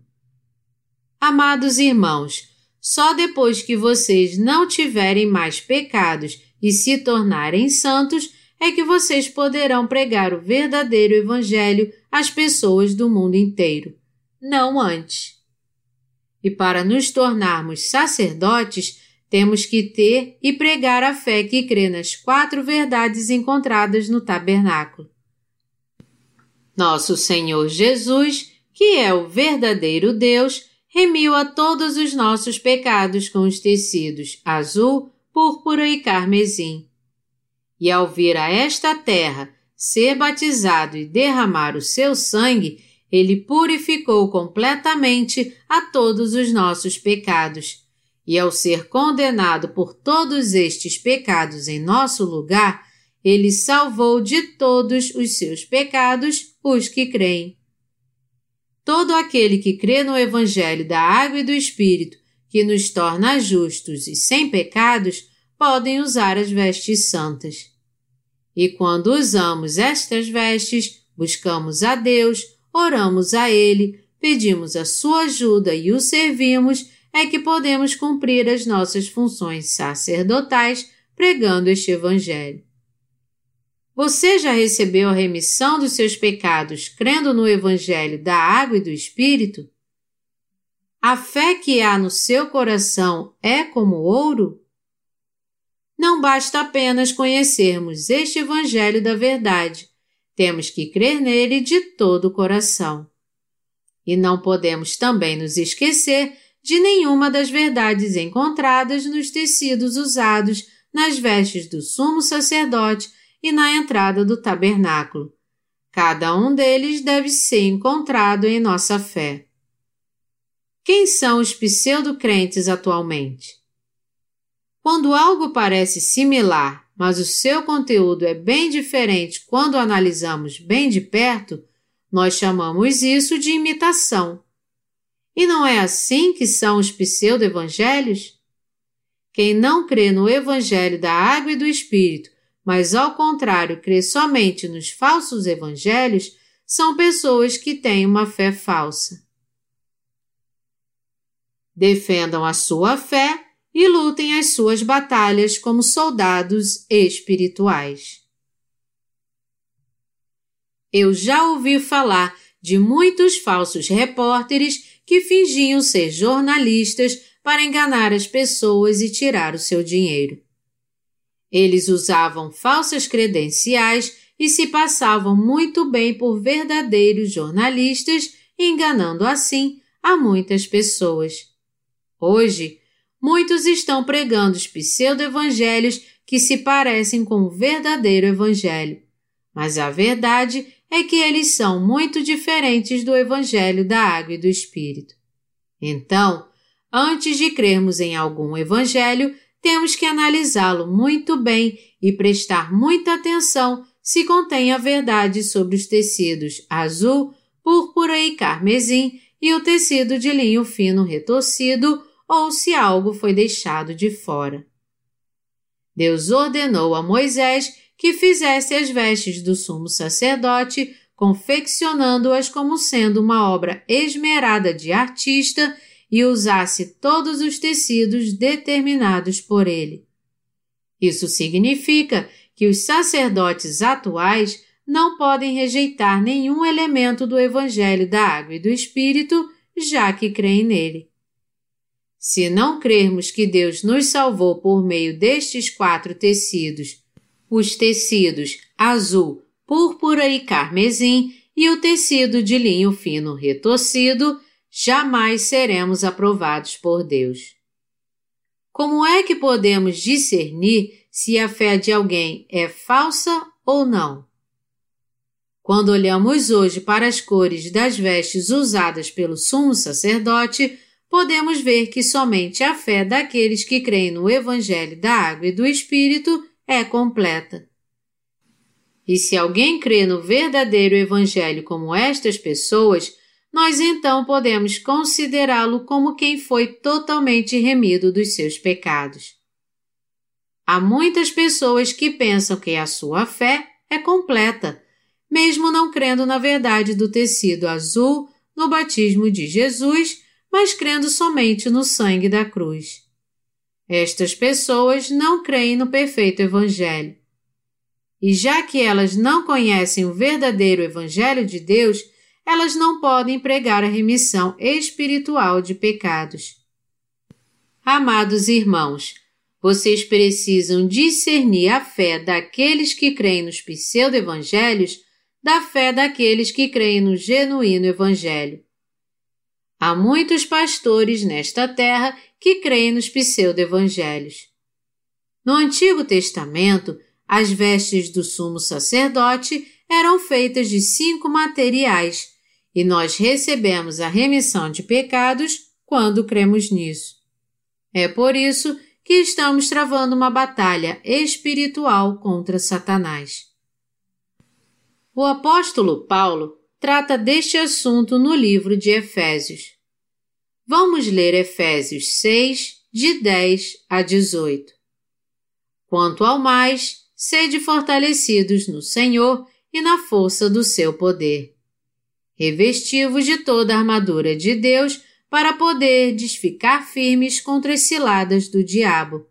Amados irmãos, só depois que vocês não tiverem mais pecados e se tornarem santos é que vocês poderão pregar o verdadeiro Evangelho às pessoas do mundo inteiro, não antes. E para nos tornarmos sacerdotes, temos que ter e pregar a fé que crê nas quatro verdades encontradas no tabernáculo. Nosso Senhor Jesus, que é o verdadeiro Deus, remiu a todos os nossos pecados com os tecidos azul, púrpura e carmesim. E ao vir a esta terra, ser batizado e derramar o seu sangue, ele purificou completamente a todos os nossos pecados e ao ser condenado por todos estes pecados em nosso lugar, ele salvou de todos os seus pecados os que creem. Todo aquele que crê no Evangelho da Água e do Espírito, que nos torna justos e sem pecados, podem usar as vestes santas. E quando usamos estas vestes, buscamos a Deus, oramos a Ele, pedimos a sua ajuda e o servimos é que podemos cumprir as nossas funções sacerdotais pregando este Evangelho. Você já recebeu a remissão dos seus pecados crendo no Evangelho da água e do Espírito? A fé que há no seu coração é como ouro? Não basta apenas conhecermos este Evangelho da verdade, temos que crer nele de todo o coração. E não podemos também nos esquecer de nenhuma das verdades encontradas nos tecidos usados nas vestes do sumo sacerdote e na entrada do tabernáculo. Cada um deles deve ser encontrado em nossa fé. Quem são os pseudo-crentes atualmente? Quando algo parece similar, mas o seu conteúdo é bem diferente quando analisamos bem de perto, nós chamamos isso de imitação. E não é assim que são os pseudo-evangelhos? Quem não crê no evangelho da água e do espírito, mas ao contrário crê somente nos falsos evangelhos, são pessoas que têm uma fé falsa. Defendam a sua fé e lutem as suas batalhas como soldados espirituais. Eu já ouvi falar de muitos falsos repórteres que fingiam ser jornalistas para enganar as pessoas e tirar o seu dinheiro. Eles usavam falsas credenciais e se passavam muito bem por verdadeiros jornalistas, enganando assim a muitas pessoas. Hoje, muitos estão pregando os pseudo-evangelhos que se parecem com o verdadeiro evangelho, mas a verdade é que eles são muito diferentes do Evangelho da Água e do Espírito. Então, antes de crermos em algum Evangelho, temos que analisá-lo muito bem e prestar muita atenção se contém a verdade sobre os tecidos azul, púrpura e carmesim e o tecido de linho fino retorcido ou se algo foi deixado de fora. Deus ordenou a Moisés que fizesse as vestes do sumo sacerdote, confeccionando-as como sendo uma obra esmerada de artista e usasse todos os tecidos determinados por ele. Isso significa que os sacerdotes atuais não podem rejeitar nenhum elemento do Evangelho da Água e do Espírito, já que creem nele. Se não crermos que Deus nos salvou por meio destes quatro tecidos, os tecidos azul, púrpura e carmesim e o tecido de linho fino retorcido, jamais seremos aprovados por Deus. Como é que podemos discernir se a fé de alguém é falsa ou não? Quando olhamos hoje para as cores das vestes usadas pelo sumo sacerdote, podemos ver que somente a fé daqueles que creem no Evangelho da Água e do Espírito é completa. E se alguém crê no verdadeiro Evangelho como estas pessoas, nós então podemos considerá-lo como quem foi totalmente remido dos seus pecados. Há muitas pessoas que pensam que a sua fé é completa, mesmo não crendo na verdade do tecido azul no batismo de Jesus, mas crendo somente no sangue da cruz. Estas pessoas não creem no perfeito Evangelho. E já que elas não conhecem o verdadeiro Evangelho de Deus, elas não podem pregar a remissão espiritual de pecados. Amados irmãos, vocês precisam discernir a fé daqueles que creem nos pseudo-evangelhos da fé daqueles que creem no genuíno Evangelho. Há muitos pastores nesta terra que creem nos pseudo-evangelhos. No Antigo Testamento, as vestes do sumo sacerdote eram feitas de cinco materiais e nós recebemos a remissão de pecados quando cremos nisso. É por isso que estamos travando uma batalha espiritual contra Satanás. O apóstolo Paulo trata deste assunto no livro de Efésios. Vamos ler Efésios 6, de 10 a 18. Quanto ao mais, sede fortalecidos no Senhor e na força do seu poder. Revestivos de toda a armadura de Deus para poder desficar firmes contra as ciladas do diabo,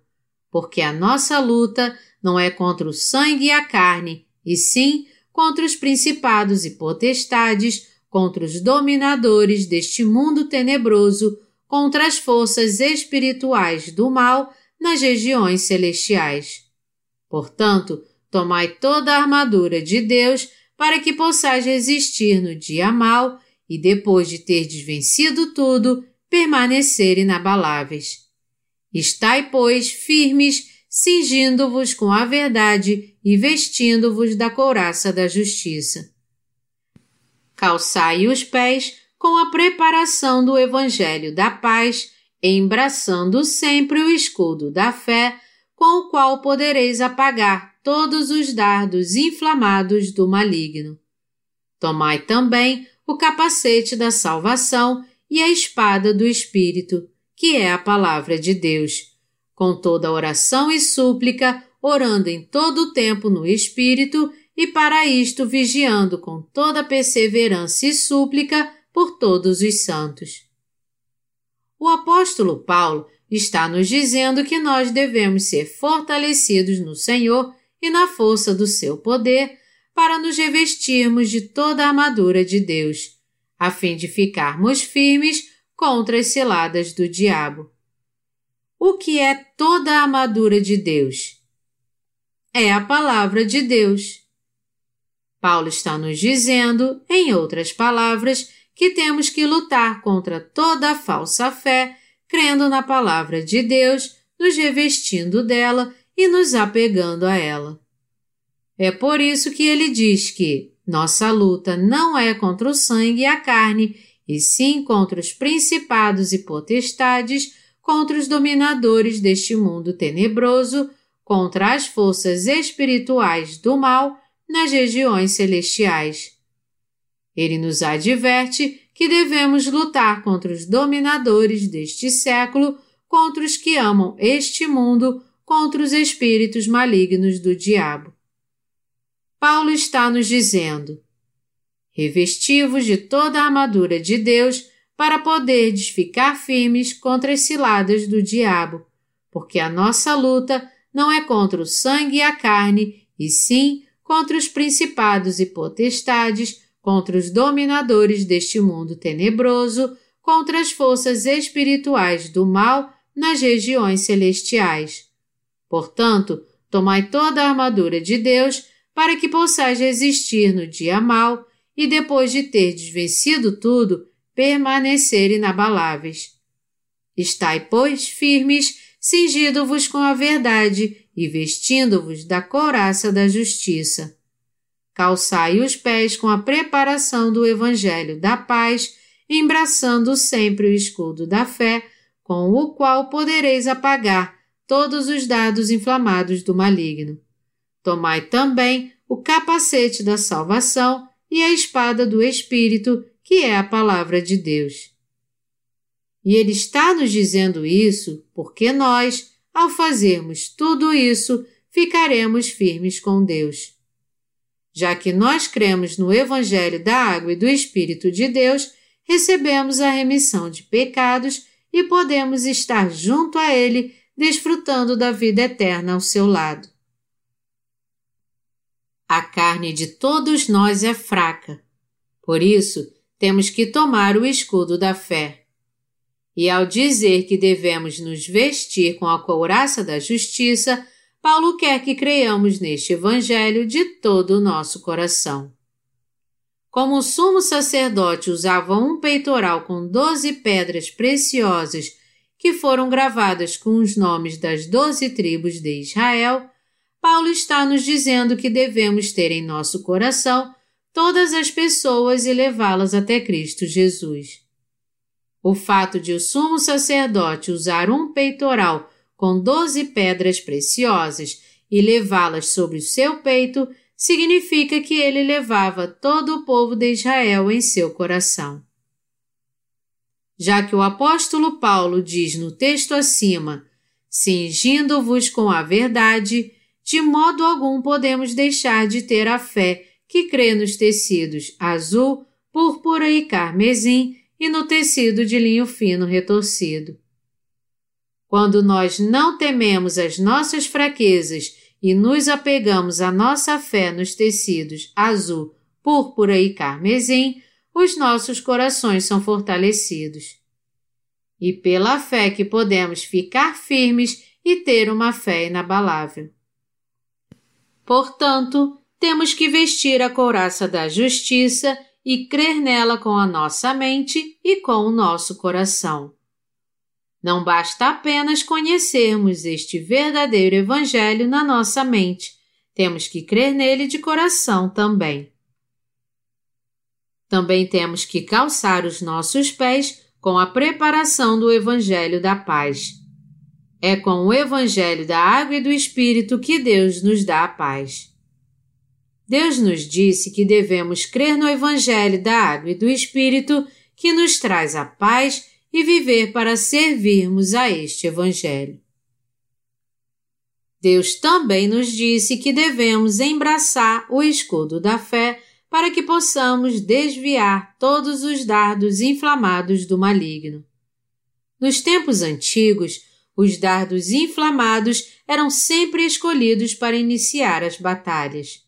porque a nossa luta não é contra o sangue e a carne, e sim contra os principados e potestades, contra os dominadores deste mundo tenebroso, contra as forças espirituais do mal nas regiões celestiais. Portanto, tomai toda a armadura de Deus para que possais resistir no dia mal e, depois de ter desvencido tudo, permanecer inabaláveis. Estai, pois, firmes, cingindo-vos com a verdade e vestindo-vos da couraça da justiça. Calçai os pés com a preparação do Evangelho da paz, embraçando sempre o escudo da fé, com o qual podereis apagar todos os dardos inflamados do maligno. Tomai também o capacete da salvação e a espada do Espírito, que é a palavra de Deus, com toda oração e súplica, orando em todo o tempo no Espírito, e para isto vigiando com toda perseverança e súplica por todos os santos. O apóstolo Paulo está nos dizendo que nós devemos ser fortalecidos no Senhor e na força do seu poder para nos revestirmos de toda a armadura de Deus, a fim de ficarmos firmes contra as ciladas do diabo. O que é toda a armadura de Deus? É a palavra de Deus. Paulo está nos dizendo, em outras palavras, que temos que lutar contra toda a falsa fé, crendo na palavra de Deus, nos revestindo dela e nos apegando a ela. É por isso que ele diz que nossa luta não é contra o sangue e a carne, e sim contra os principados e potestades, contra os dominadores deste mundo tenebroso, contra as forças espirituais do mal nas regiões celestiais. Ele nos adverte que devemos lutar contra os dominadores deste século, contra os que amam este mundo, contra os espíritos malignos do diabo. Paulo está nos dizendo: revestivos de toda a armadura de Deus para poderdes ficar firmes contra as ciladas do diabo, porque a nossa luta não é contra o sangue e a carne, e sim contra os principados e potestades, contra os dominadores deste mundo tenebroso, contra as forças espirituais do mal nas regiões celestiais. Portanto, tomai toda a armadura de Deus para que possais resistir no dia mal e, depois de ter desvencido tudo, permanecer inabaláveis. Estai, pois, firmes, cingindo-vos com a verdade e vestindo-vos da couraça da justiça. Calçai os pés com a preparação do Evangelho da paz, embraçando sempre o escudo da fé, com o qual podereis apagar todos os dados inflamados do maligno. Tomai também o capacete da salvação e a espada do Espírito, que é a palavra de Deus. E ele está nos dizendo isso porque nós, ao fazermos tudo isso, ficaremos firmes com Deus. Já que nós cremos no Evangelho da Água e do Espírito de Deus, recebemos a remissão de pecados e podemos estar junto a Ele, desfrutando da vida eterna ao seu lado. A carne de todos nós é fraca, por isso temos que tomar o escudo da fé. E ao dizer que devemos nos vestir com a couraça da justiça, Paulo quer que creiamos neste Evangelho de todo o nosso coração. Como o sumo sacerdote usava um peitoral com doze pedras preciosas que foram gravadas com os nomes das doze tribos de Israel, Paulo está nos dizendo que devemos ter em nosso coração todas as pessoas e levá-las até Cristo Jesus. O fato de o sumo sacerdote usar um peitoral com doze pedras preciosas e levá-las sobre o seu peito significa que ele levava todo o povo de Israel em seu coração. Já que o apóstolo Paulo diz no texto acima: cingindo-vos com a verdade, de modo algum podemos deixar de ter a fé que crê nos tecidos azul, púrpura e carmesim e no tecido de linho fino retorcido. Quando nós não tememos as nossas fraquezas e nos apegamos à nossa fé nos tecidos azul, púrpura e carmesim, os nossos corações são fortalecidos. E pela fé que podemos ficar firmes e ter uma fé inabalável. Portanto, temos que vestir a couraça da justiça e crer nela com a nossa mente e com o nosso coração. Não basta apenas conhecermos este verdadeiro Evangelho na nossa mente, temos que crer nele de coração também. Também temos que calçar os nossos pés com a preparação do Evangelho da Paz. É com o Evangelho da Água e do Espírito que Deus nos dá a paz. Deus nos disse que devemos crer no Evangelho da Água e do Espírito que nos traz a paz e viver para servirmos a este Evangelho. Deus também nos disse que devemos embraçar o escudo da fé para que possamos desviar todos os dardos inflamados do maligno. Nos tempos antigos, os dardos inflamados eram sempre escolhidos para iniciar as batalhas.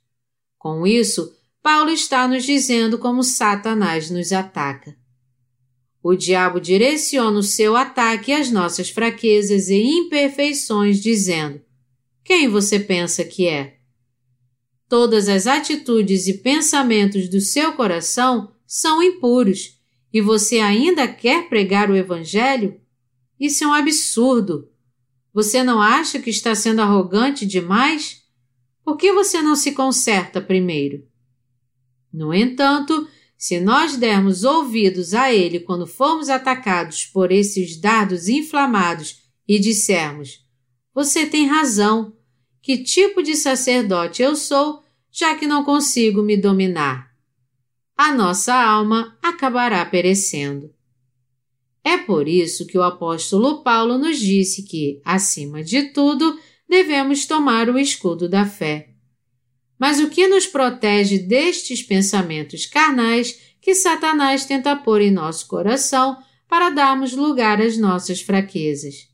Com isso, Paulo está nos dizendo como Satanás nos ataca. O diabo direciona o seu ataque às nossas fraquezas e imperfeições, dizendo: Quem você pensa que é? Todas as atitudes e pensamentos do seu coração são impuros e você ainda quer pregar o Evangelho? Isso é um absurdo. Você não acha que está sendo arrogante demais? Por que você não se conserta primeiro? No entanto, se nós dermos ouvidos a ele quando formos atacados por esses dardos inflamados e dissermos: Você tem razão, que tipo de sacerdote eu sou, já que não consigo me dominar? A nossa alma acabará perecendo. É por isso que o apóstolo Paulo nos disse que, acima de tudo, devemos tomar o escudo da fé. Mas o que nos protege destes pensamentos carnais que Satanás tenta pôr em nosso coração para darmos lugar às nossas fraquezas?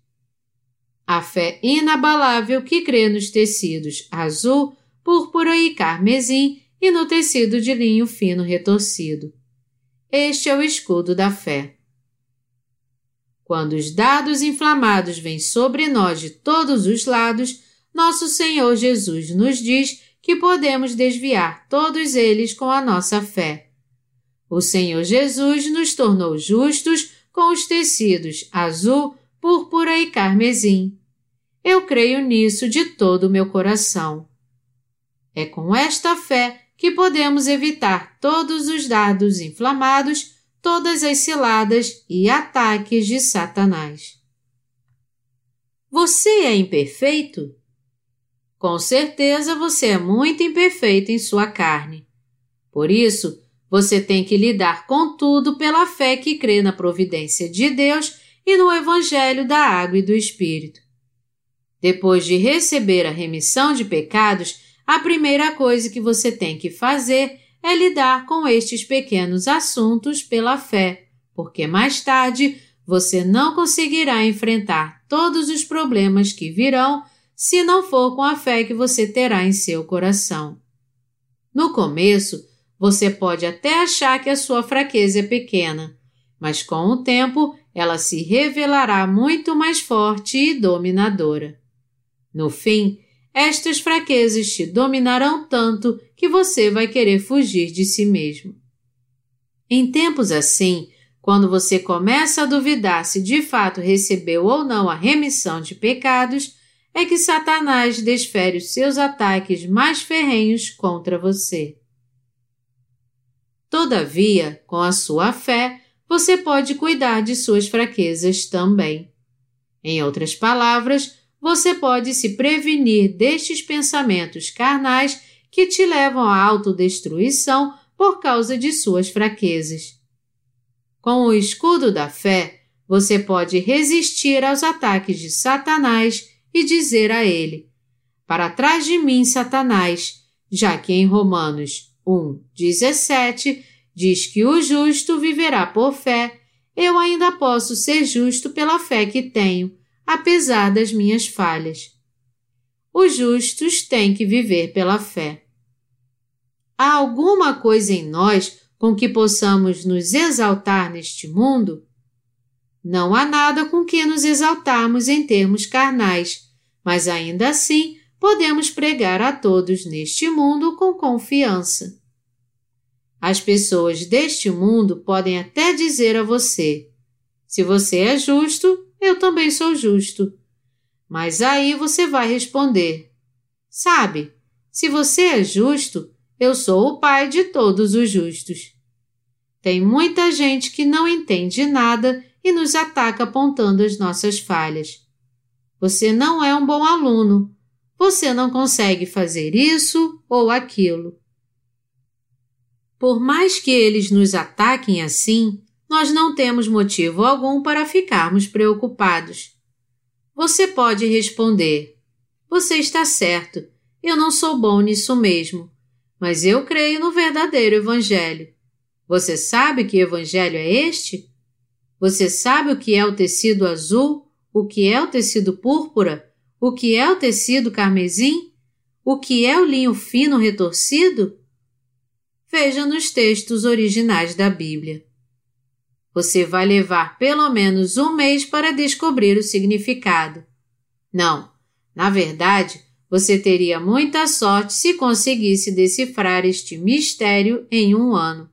A fé inabalável que crê nos tecidos azul, púrpura e carmesim e no tecido de linho fino retorcido. Este é o escudo da fé. Quando os dados inflamados vêm sobre nós de todos os lados, nosso Senhor Jesus nos diz que podemos desviar todos eles com a nossa fé. O Senhor Jesus nos tornou justos com os tecidos azul, púrpura e carmesim. Eu creio nisso de todo o meu coração. É com esta fé que podemos evitar todos os dardos inflamados todas as ciladas e ataques de Satanás. Você é imperfeito? Com certeza você é muito imperfeito em sua carne. Por isso, você tem que lidar com tudo pela fé que crê na providência de Deus e no Evangelho da Água e do Espírito. Depois de receber a remissão de pecados, a primeira coisa que você tem que fazer é lidar com estes pequenos assuntos pela fé, porque mais tarde você não conseguirá enfrentar todos os problemas que virão se não for com a fé que você terá em seu coração. No começo, você pode até achar que a sua fraqueza é pequena, mas com o tempo ela se revelará muito mais forte e dominadora. No fim, estas fraquezas te dominarão tanto que você vai querer fugir de si mesmo. Em tempos assim, quando você começa a duvidar se de fato recebeu ou não a remissão de pecados, é que Satanás desfere os seus ataques mais ferrenhos contra você. Todavia, com a sua fé, você pode cuidar de suas fraquezas também. Em outras palavras, você pode se prevenir destes pensamentos carnais que te levam à autodestruição por causa de suas fraquezas. Com o escudo da fé, você pode resistir aos ataques de Satanás e dizer a ele: Para trás de mim, Satanás, já que em Romanos 1, 17 diz que o justo viverá por fé, eu ainda posso ser justo pela fé que tenho apesar das minhas falhas. Os justos têm que viver pela fé. Há alguma coisa em nós com que possamos nos exaltar neste mundo? Não há nada com que nos exaltarmos em termos carnais, mas ainda assim podemos pregar a todos neste mundo com confiança. As pessoas deste mundo podem até dizer a você: se você é justo, eu também sou justo. Mas aí você vai responder: Sabe, se você é justo, eu sou o pai de todos os justos. Tem muita gente que não entende nada e nos ataca apontando as nossas falhas. Você não é um bom aluno. Você não consegue fazer isso ou aquilo. Por mais que eles nos ataquem assim, nós não temos motivo algum para ficarmos preocupados. Você pode responder: Você está certo, eu não sou bom nisso mesmo, mas eu creio no verdadeiro Evangelho. Você sabe que Evangelho é este? Você sabe o que é o tecido azul, o que é o tecido púrpura, o que é o tecido carmesim, o que é o linho fino retorcido? Veja nos textos originais da Bíblia. Você vai levar pelo menos um mês para descobrir o significado. Não, na verdade, você teria muita sorte se conseguisse decifrar este mistério em um ano.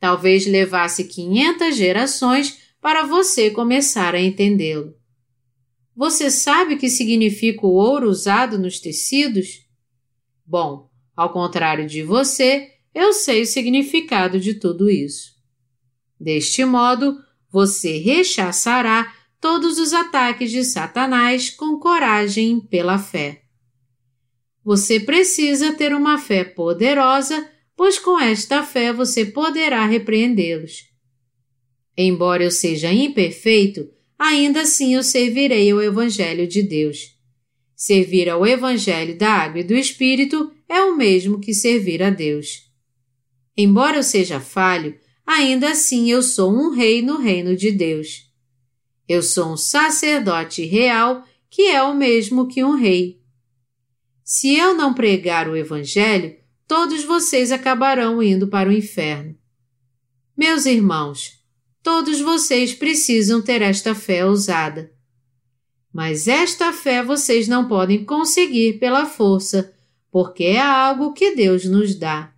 Talvez levasse 500 gerações para você começar a entendê-lo. Você sabe o que significa o ouro usado nos tecidos? Bom, ao contrário de você, eu sei o significado de tudo isso. Deste modo, você rechaçará todos os ataques de Satanás com coragem pela fé. Você precisa ter uma fé poderosa, pois com esta fé você poderá repreendê-los. Embora eu seja imperfeito, ainda assim eu servirei ao Evangelho de Deus. Servir ao Evangelho da Água e do Espírito é o mesmo que servir a Deus. Embora eu seja falho, ainda assim eu sou um rei no reino de Deus. Eu sou um sacerdote real, que é o mesmo que um rei. Se eu não pregar o Evangelho, todos vocês acabarão indo para o inferno. Meus irmãos, todos vocês precisam ter esta fé ousada. Mas esta fé vocês não podem conseguir pela força, porque é algo que Deus nos dá.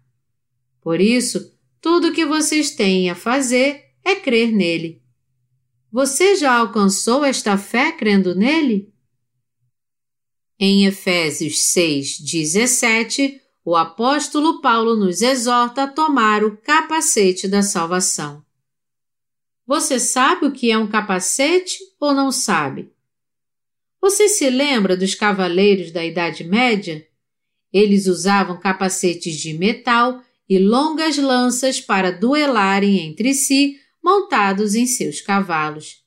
Por isso, tudo o que vocês têm a fazer é crer nele. Você já alcançou esta fé crendo nele? Em Efésios 6, 17, o apóstolo Paulo nos exorta a tomar o capacete da salvação. Você sabe o que é um capacete ou não sabe? Você se lembra dos cavaleiros da Idade Média? Eles usavam capacetes de metal e longas lanças para duelarem entre si, montados em seus cavalos.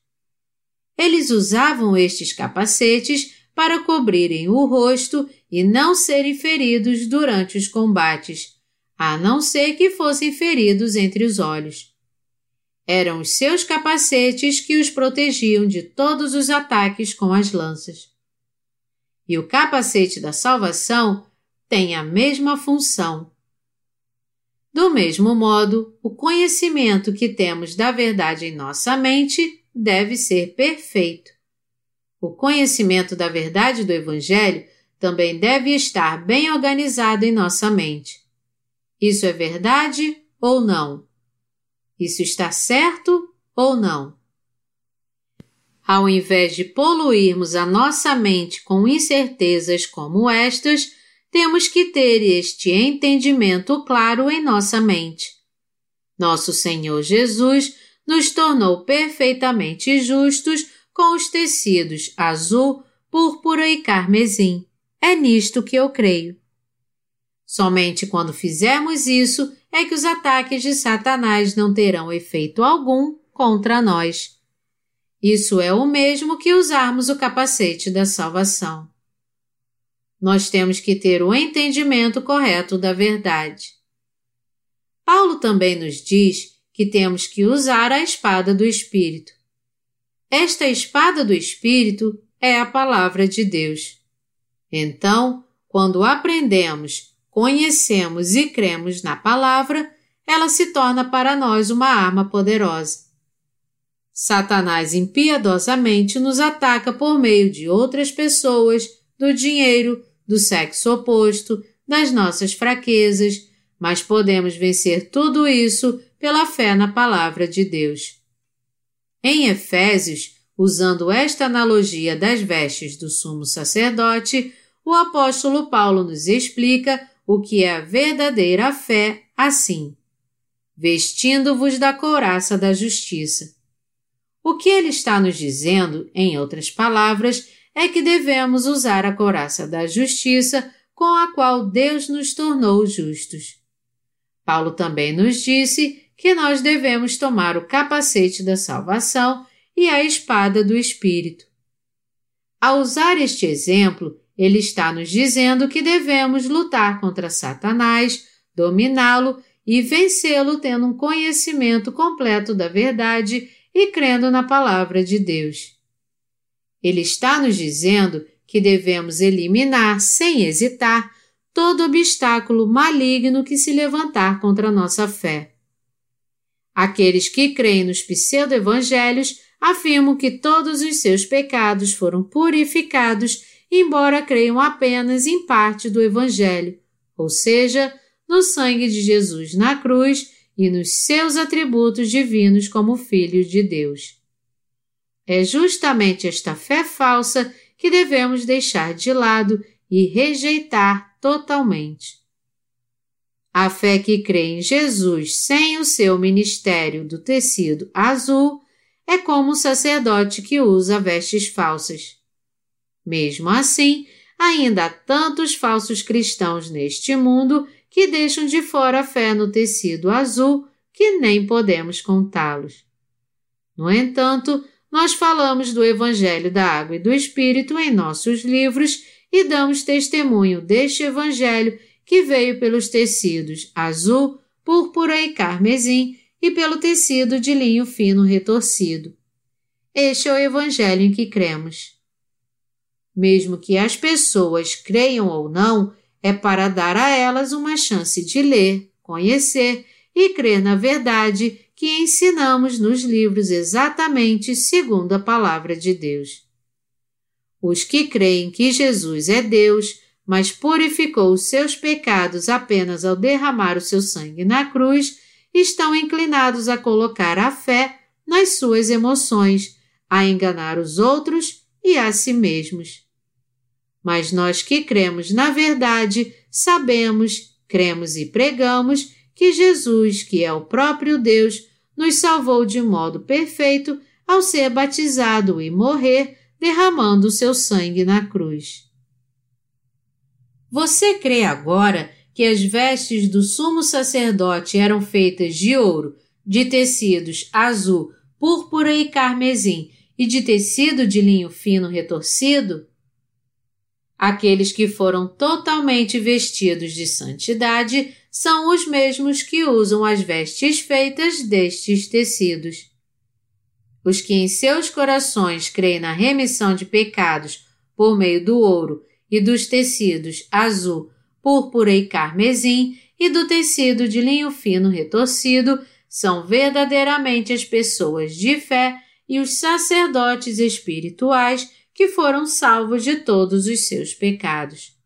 Eles usavam estes capacetes para cobrirem o rosto e não serem feridos durante os combates, a não ser que fossem feridos entre os olhos. Eram os seus capacetes que os protegiam de todos os ataques com as lanças. E o capacete da salvação tem a mesma função. Do mesmo modo, o conhecimento que temos da verdade em nossa mente deve ser perfeito. O conhecimento da verdade do Evangelho também deve estar bem organizado em nossa mente. Isso é verdade ou não? Isso está certo ou não? Ao invés de poluirmos a nossa mente com incertezas como estas, temos que ter este entendimento claro em nossa mente. Nosso Senhor Jesus nos tornou perfeitamente justos com os tecidos azul, púrpura e carmesim. É nisto que eu creio. Somente quando fizermos isso é que os ataques de Satanás não terão efeito algum contra nós. Isso é o mesmo que usarmos o capacete da salvação. Nós temos que ter o entendimento correto da verdade. Paulo também nos diz que temos que usar a espada do Espírito. Esta espada do Espírito é a palavra de Deus. Então, quando aprendemos, conhecemos e cremos na palavra, ela se torna para nós uma arma poderosa. Satanás impiedosamente nos ataca por meio de outras pessoas, do dinheiro, do sexo oposto, das nossas fraquezas, mas podemos vencer tudo isso pela fé na palavra de Deus. Em Efésios, usando esta analogia das vestes do sumo sacerdote, o apóstolo Paulo nos explica o que é a verdadeira fé assim: vestindo-vos da couraça da justiça. O que ele está nos dizendo, em outras palavras, é que devemos usar a couraça da justiça com a qual Deus nos tornou justos. Paulo também nos disse que nós devemos tomar o capacete da salvação e a espada do Espírito. Ao usar este exemplo, ele está nos dizendo que devemos lutar contra Satanás, dominá-lo e vencê-lo tendo um conhecimento completo da verdade e crendo na palavra de Deus. Ele está nos dizendo que devemos eliminar, sem hesitar, todo obstáculo maligno que se levantar contra a nossa fé. Aqueles que creem nos pseudo-evangelhos afirmam que todos os seus pecados foram purificados, embora creiam apenas em parte do Evangelho, ou seja, no sangue de Jesus na cruz e nos seus atributos divinos como Filho de Deus. É justamente esta fé falsa que devemos deixar de lado e rejeitar totalmente. A fé que crê em Jesus sem o seu ministério do tecido azul é como o sacerdote que usa vestes falsas. Mesmo assim, ainda há tantos falsos cristãos neste mundo que deixam de fora a fé no tecido azul que nem podemos contá-los. No entanto, nós falamos do Evangelho da Água e do Espírito em nossos livros e damos testemunho deste Evangelho que veio pelos tecidos azul, púrpura e carmesim e pelo tecido de linho fino retorcido. Este é o Evangelho em que cremos. Mesmo que as pessoas creiam ou não, é para dar a elas uma chance de ler, conhecer e crer na verdade que ensinamos nos livros exatamente segundo a palavra de Deus. Os que creem que Jesus é Deus, mas purificou os seus pecados apenas ao derramar o seu sangue na cruz, estão inclinados a colocar a fé nas suas emoções, a enganar os outros e a si mesmos. Mas nós que cremos na verdade, sabemos, cremos e pregamos que Jesus, que é o próprio Deus, nos salvou de modo perfeito ao ser batizado e morrer, derramando o seu sangue na cruz. Você crê agora que as vestes do sumo sacerdote eram feitas de ouro, de tecidos azul, púrpura e carmesim e de tecido de linho fino retorcido? Aqueles que foram totalmente vestidos de santidade são os mesmos que usam as vestes feitas destes tecidos. Os que em seus corações creem na remissão de pecados por meio do ouro e dos tecidos azul, púrpura e carmesim e do tecido de linho fino retorcido são verdadeiramente as pessoas de fé e os sacerdotes espirituais que foram salvos de todos os seus pecados.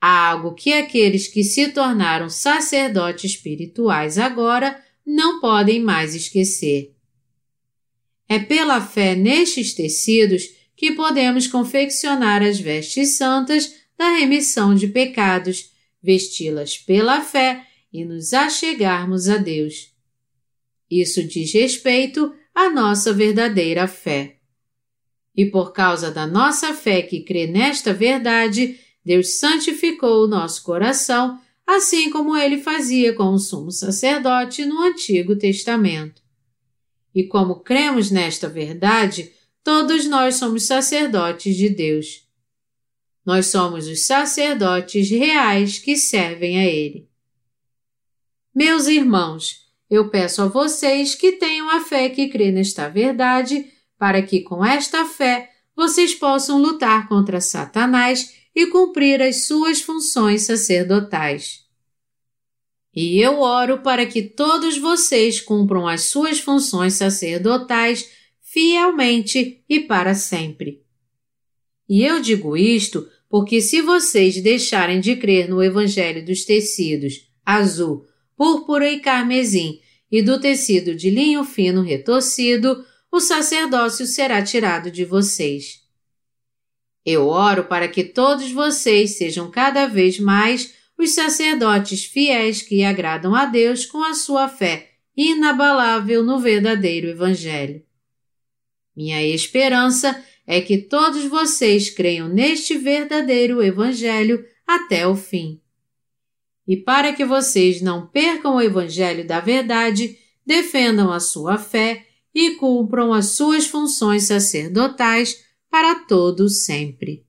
Há algo que aqueles que se tornaram sacerdotes espirituais agora não podem mais esquecer. É pela fé nestes tecidos que podemos confeccionar as vestes santas da remissão de pecados, vesti-las pela fé e nos achegarmos a Deus. Isso diz respeito à nossa verdadeira fé. E por causa da nossa fé que crê nesta verdade, Deus santificou o nosso coração, assim como ele fazia com o sumo sacerdote no Antigo Testamento. E como cremos nesta verdade, todos nós somos sacerdotes de Deus. Nós somos os sacerdotes reais que servem a Ele. Meus irmãos, eu peço a vocês que tenham a fé que crê nesta verdade, para que com esta fé vocês possam lutar contra Satanás e cumprir as suas funções sacerdotais. E eu oro para que todos vocês cumpram as suas funções sacerdotais fielmente e para sempre. E eu digo isto porque se vocês deixarem de crer no Evangelho dos tecidos azul, púrpura e carmesim e do tecido de linho fino retorcido, o sacerdócio será tirado de vocês. Eu oro para que todos vocês sejam cada vez mais os sacerdotes fiéis que agradam a Deus com a sua fé inabalável no verdadeiro Evangelho. Minha esperança é que todos vocês creiam neste verdadeiro Evangelho até o fim. E para que vocês não percam o Evangelho da verdade, defendam a sua fé e cumpram as suas funções sacerdotais para todo sempre.